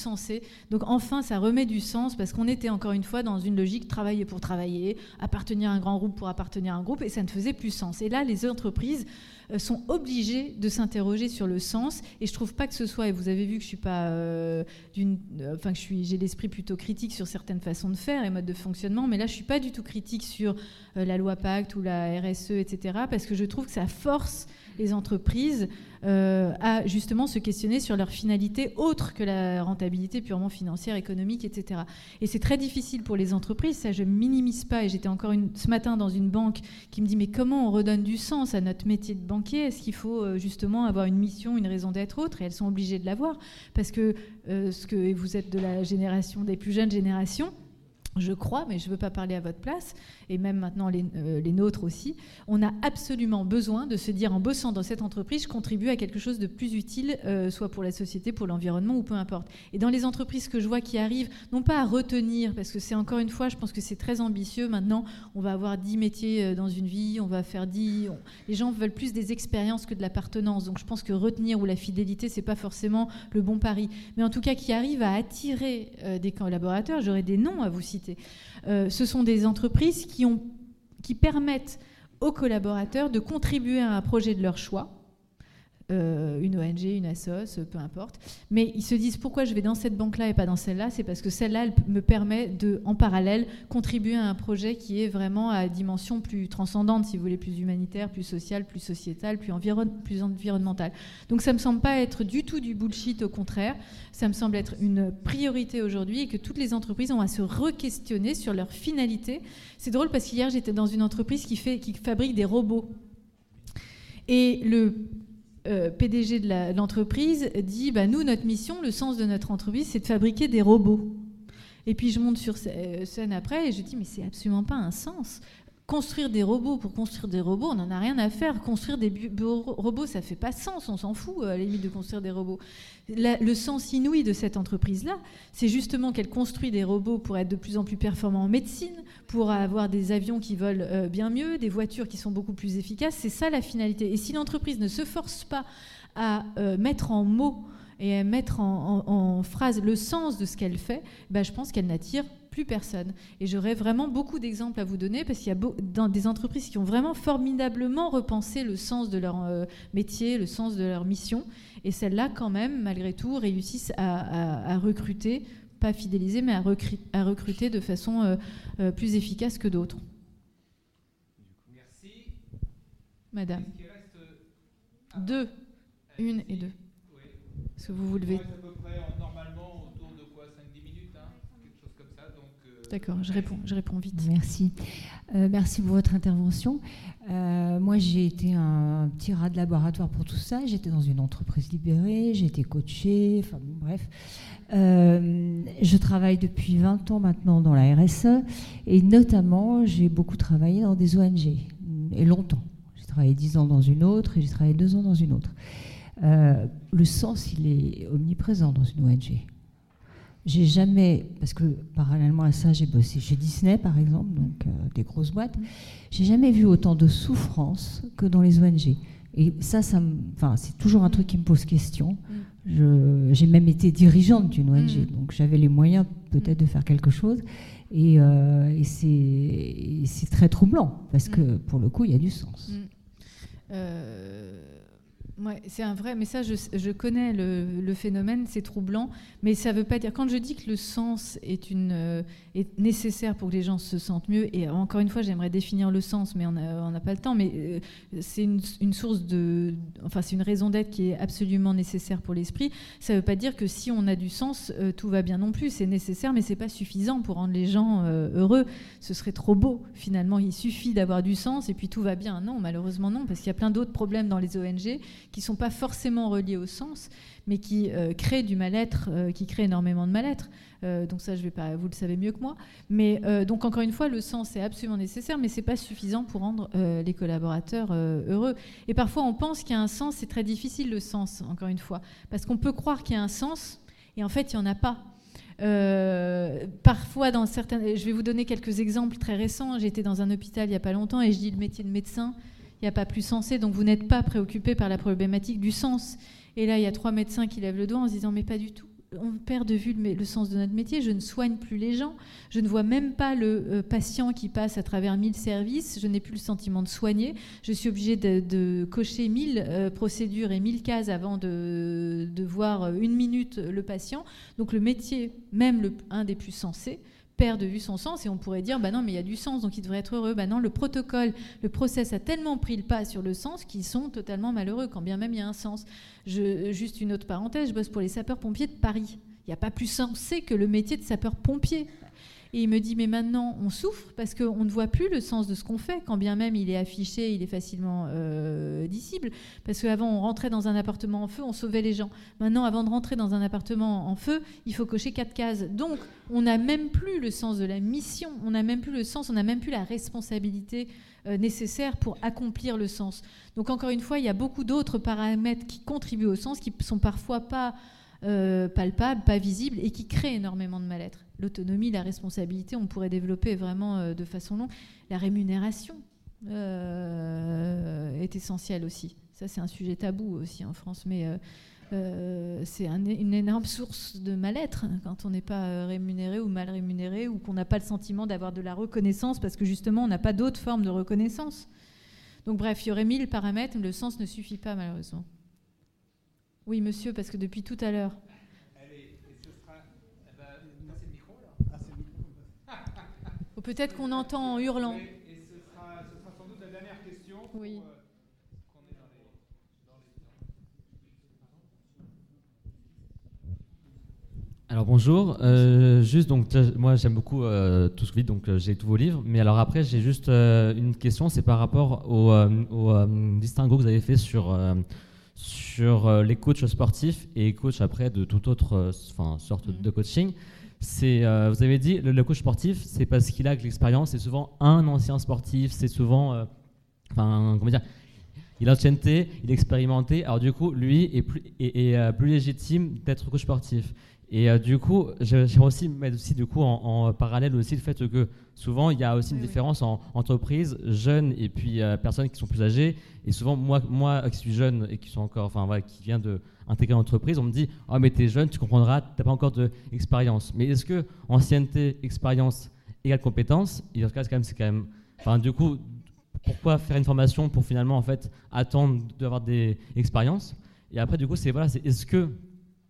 Donc enfin, ça remet du sens parce qu'on était encore une fois dans une logique travailler pour travailler, appartenir à un grand groupe pour appartenir à un groupe, et ça ne faisait plus sens. Et là, les entreprises euh, sont obligés de s'interroger sur le sens. Et je trouve pas que ce soit, et vous avez vu que je suis pas euh, d'une, euh, enfin que je suis, j'ai l'esprit plutôt critique sur certaines façons de faire et modes de fonctionnement, mais là je suis pas du tout critique sur la loi Pacte ou la RSE, etc. Parce que je trouve que ça force les entreprises euh, à justement se questionner sur leur finalité autre que la rentabilité purement financière, économique, etc. Et c'est très difficile pour les entreprises, ça je minimise pas, et j'étais encore ce matin dans une banque qui me dit mais comment on redonne du sens à notre métier de banquier? Est-ce qu'il faut euh, justement avoir une mission, une raison d'être autre? Et elles sont obligées de l'avoir, parce que, euh, ce que vous êtes de la génération, des plus jeunes générations, je crois, mais je ne veux pas parler à votre place, et même maintenant euh, les, nôtres aussi, on a absolument besoin de se dire en bossant dans cette entreprise, je contribue à quelque chose de plus utile, euh, soit pour la société, pour l'environnement ou peu importe. Et dans les entreprises que je vois qui arrivent, non pas à retenir, parce que c'est encore une fois, je pense que c'est très ambitieux, maintenant on va avoir 10 métiers euh, dans une vie, on va faire 10... Les gens veulent plus des expériences que de l'appartenance, donc je pense que retenir ou la fidélité, c'est pas forcément le bon pari. Mais en tout cas, qui arrive à attirer des collaborateurs, j'aurais des noms à vous citer. Ce sont des entreprises qui qui, permettent aux collaborateurs de contribuer à un projet de leur choix euh, une ONG, une ASOS, peu importe. Mais ils se disent pourquoi je vais dans cette banque-là et pas dans celle-là? C'est parce que celle-là, elle me permet de, en parallèle, contribuer à un projet qui est vraiment à dimension plus transcendante, si vous voulez, plus humanitaire, plus sociale, plus sociétale, plus, environ, environnementale. Donc ça me semble pas être du tout du bullshit, au contraire. Ça me semble être une priorité aujourd'hui et que toutes les entreprises ont à se re-questionner sur leur finalité. C'est drôle parce qu'hier, j'étais dans une entreprise qui, fait, qui fabrique des robots. Et le euh, PDG de l'entreprise dit bah, Nous, notre mission, le sens de notre entreprise, c'est de fabriquer des robots. Et puis je monte sur euh, scène après et je dis Mais c'est absolument pas un sens. Construire des robots pour construire des robots, on n'en a rien à faire. Construire des robots, ça fait pas sens, on s'en fout à la limite de construire des robots. le sens inouï de cette entreprise-là, c'est justement qu'elle construit des robots pour être de plus en plus performants en médecine, pour avoir des avions qui volent euh, bien mieux, des voitures qui sont beaucoup plus efficaces. C'est ça la finalité. Et si l'entreprise ne se force pas à euh, mettre en mots et à mettre en, en, phrase le sens de ce qu'elle fait, ben, je pense qu'elle n'attire plus personne. Et j'aurais vraiment beaucoup d'exemples à vous donner parce qu'il y a dans des entreprises qui ont vraiment formidablement repensé le sens de leur euh, métier, le sens de leur mission. Et celles-là, quand même, malgré tout, réussissent à, recruter, pas fidéliser, mais à, à recruter de façon euh, euh, plus efficace que d'autres. Merci. Madame. Deux. Une et deux. Est-ce que vous vous levez D'accord, je réponds, je réponds vite. Merci. Euh, merci pour votre intervention. Euh, moi, j'ai été un petit rat de laboratoire pour tout ça. J'étais dans une entreprise libérée, j'ai été coachée, enfin bref. Euh, je travaille depuis 20 ans maintenant dans la RSE et notamment, j'ai beaucoup travaillé dans des ONG et longtemps. J'ai travaillé 10 ans dans une autre et j'ai travaillé 2 ans dans une autre. le sens, il est omniprésent dans une ONG. J'ai jamais, parce que parallèlement à ça, j'ai bossé chez Disney, par exemple, donc euh, des grosses boîtes. J'ai jamais vu autant de souffrance que dans les ONG. Et ça, ça enfin, c'est toujours un truc qui me pose question. J'ai même été dirigeante d'une ONG, mm. donc j'avais les moyens peut-être de faire quelque chose. Et, euh, et c'est très troublant, parce que pour le coup, il y a du sens. Mm. Ouais, c'est un vrai, mais ça, je, je connais le, le phénomène, c'est troublant, mais ça ne veut pas dire. Quand je dis que le sens est, une, euh, est nécessaire pour que les gens se sentent mieux, et encore une fois, j'aimerais définir le sens, mais on n'a pas le temps, mais euh, c'est une, une, source de. Enfin, c'est une raison d'être qui est absolument nécessaire pour l'esprit. Ça ne veut pas dire que si on a du sens, euh, tout va bien non plus. C'est nécessaire, mais c'est pas suffisant pour rendre les gens heureux. Ce serait trop beau, finalement. Il suffit d'avoir du sens, et puis tout va bien. Non, malheureusement, non, parce qu'il y a plein d'autres problèmes dans les ONG qui ne sont pas forcément reliés au sens, mais qui euh, créent du mal-être, euh, qui créent énormément de mal-être. Euh, donc ça, je vais pas, vous le savez mieux que moi. Mais donc encore une fois, le sens est absolument nécessaire, mais c'est pas suffisant pour rendre les collaborateurs heureux. Et parfois, on pense qu'il y a un sens. C'est très difficile le sens, encore une fois, parce qu'on peut croire qu'il y a un sens, et en fait, il y en a pas. parfois, dans certains, je vais vous donner quelques exemples très récents. J'étais dans un hôpital il n'y a pas longtemps et je dis le métier de médecin, n'y a pas plus sensé, donc vous n'êtes pas préoccupé par la problématique du sens. Et là, il y a trois médecins qui lèvent le doigt en se disant, mais pas du tout. On perd de vue le, sens de notre métier. Je ne soigne plus les gens. Je ne vois même pas le euh, patient qui passe à travers mille services. Je n'ai plus le sentiment de soigner. Je suis obligée de, cocher mille euh, procédures et mille cases avant de, de, voir une minute le patient. Donc le métier, même le, un des plus sensés, perd de vue son sens et on pourrait dire bah non mais il y a du sens donc il devrait être heureux. Bah non le protocole le process a tellement pris le pas sur le sens qu'ils sont totalement malheureux quand bien même il y a un sens. Juste une autre parenthèse je bosse pour les sapeurs pompiers de Paris. Il n'y a pas plus sensé que le métier de sapeur pompier et il me dit, mais maintenant, on souffre parce qu'on ne voit plus le sens de ce qu'on fait, quand bien même il est affiché, il est facilement euh, dissible. Parce qu'avant, on rentrait dans un appartement en feu, on sauvait les gens. Maintenant, avant de rentrer dans un appartement en feu, il faut cocher quatre cases. Donc, on n'a même plus le sens de la mission, on n'a même plus le sens, on n'a même plus la responsabilité euh, nécessaire pour accomplir le sens. Donc, encore une fois, il y a beaucoup d'autres paramètres qui contribuent au sens, qui sont parfois pas euh, palpables, pas visibles, et qui créent énormément de mal-être l'autonomie, la responsabilité, on pourrait développer vraiment euh, de façon longue. La rémunération euh, est essentielle aussi. Ça, c'est un sujet tabou aussi en France, mais euh, c'est une énorme source de mal-être hein, quand on n'est pas rémunéré ou mal rémunéré ou qu'on n'a pas le sentiment d'avoir de la reconnaissance parce que justement, on n'a pas d'autres formes de reconnaissance. Donc bref, il y aurait mille paramètres, mais le sens ne suffit pas malheureusement. Oui, monsieur, parce que depuis tout à l'heure. Peut-être qu'on entend en hurlant. Et, ce, sera, sans doute la dernière question. oui. Euh, alors bonjour, euh, juste donc moi j'aime beaucoup euh, tout ce que vous dites, donc j'ai tous vos livres, mais alors après j'ai juste une question, c'est par rapport au, au distinguo que vous avez fait sur, sur les coachs sportifs et coachs après de toute autre sorte mm. de coaching. C'est, euh, vous avez dit, le, coach sportif, c'est parce qu'il a l'expérience. C'est souvent un ancien sportif. C'est souvent, euh, enfin, comment dire, il a l'ancienneté, il est expérimenté. Alors du coup, lui est plus, euh, plus légitime d'être coach sportif. Et euh, du coup, j'aimerais aussi mettre aussi du coup en, parallèle aussi le fait que souvent il y a aussi une différence en entreprise jeunes et puis euh, personnes qui sont plus âgées. Et souvent moi, moi qui suis jeune et qui sont encore, enfin voilà, qui vient de intégrer l'entreprise, on me dit oh mais t'es jeune, tu comprendras, t'as pas encore d'expérience. mais est-ce que ancienneté, expérience égale compétence? Et dans ce cas, c'est quand même, c'est quand même, enfin du coup, pourquoi faire une formation pour finalement en fait attendre d'avoir des expériences? Et après du coup, c'est voilà, c'est est-ce que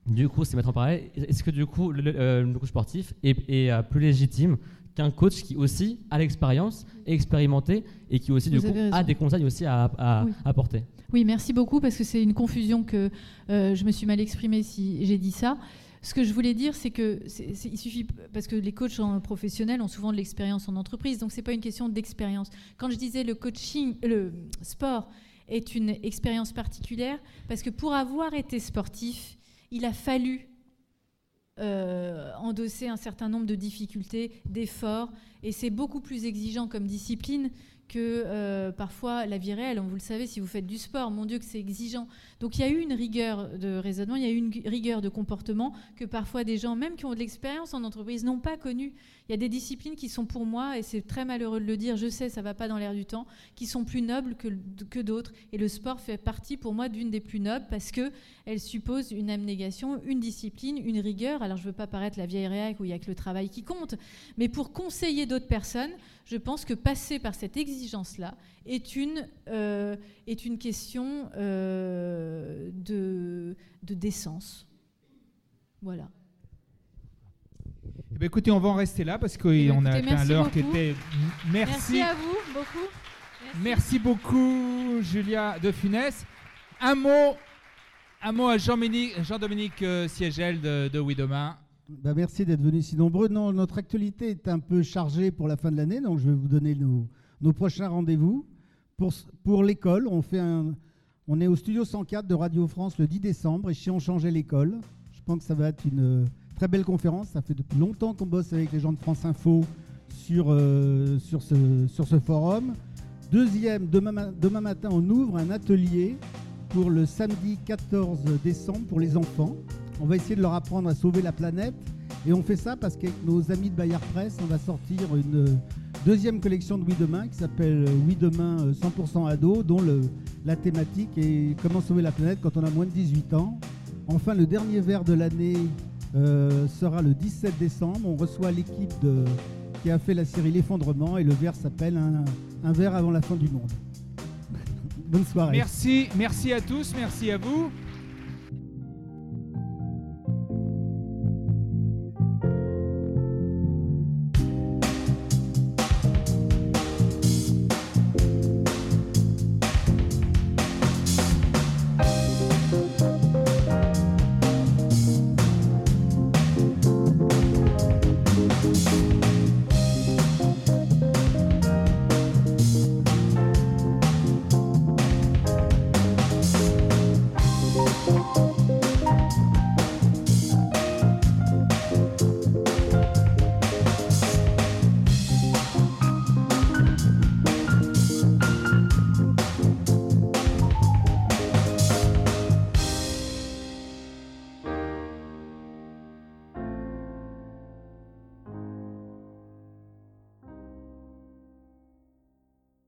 du coup, c'est mettre en parallèle. Est-ce que du coup, le, euh, coach sportif est, euh, plus légitime qu'un coach qui aussi a l'expérience, est expérimenté et qui aussi du coup a des conseils aussi à, apporter? Oui, merci beaucoup parce que c'est une confusion que euh, je me suis mal exprimée si j'ai dit ça. Ce que je voulais dire, c'est que il suffit parce que les coachs professionnels ont souvent de l'expérience en entreprise, donc c'est pas une question d'expérience. Quand je disais le coaching, le sport est une expérience particulière parce que pour avoir été sportif, il a fallu euh, endosser un certain nombre de difficultés, d'efforts, et c'est beaucoup plus exigeant comme discipline que euh, parfois la vie réelle. Vous le savez, si vous faites du sport, mon Dieu que c'est exigeant. Donc il y a eu une rigueur de raisonnement, il y a eu une rigueur de comportement que parfois des gens, même qui ont de l'expérience en entreprise, n'ont pas connue. Il y a des disciplines qui sont pour moi, et c'est très malheureux de le dire, je sais, ça va pas dans l'air du temps, qui sont plus nobles que, d'autres. Et le sport fait partie pour moi d'une des plus nobles parce que elle suppose une abnégation, une discipline, une rigueur. Alors je veux pas paraître la vieille réac où il y a que le travail qui compte, mais pour conseiller d'autres personnes, je pense que passer par cette exigence exigence-là est une, euh, est une question euh, de, de décence. Voilà. Eh ben, écoutez, on va en rester là parce qu'on eh ben, a atteint l'heure qui était. Merci. Merci à vous beaucoup. Merci, beaucoup, Julia de Funès. Un mot, un mot à Jean-Dominique Jean euh, Siegel de, de Oui Demain. Bah, merci d'être venus si nombreux. Notre actualité est un peu chargée pour la fin de l'année, donc je vais vous donner nos, prochains rendez-vous. Pour, l'école, on, est au studio 104 de Radio France le 10 décembre et si on changeait l'école, je pense que ça va être une très belle conférence. Ça fait depuis longtemps qu'on bosse avec les gens de France Info sur, euh, sur, ce, forum. Deuxième, demain matin, on ouvre un atelier pour le samedi 14 décembre pour les enfants. On va essayer de leur apprendre à sauver la planète. Et on fait ça parce qu'avec nos amis de Bayard Presse, on va sortir une deuxième collection de Oui Demain qui s'appelle Oui Demain 100% ado, dont la thématique est comment sauver la planète quand on a moins de 18 ans. Enfin, le dernier verre de l'année euh, sera le 17 décembre. On reçoit l'équipe qui a fait la série L'effondrement et le verre s'appelle un, un verre avant la fin du monde. Bonne soirée. Merci, merci à tous, merci à vous.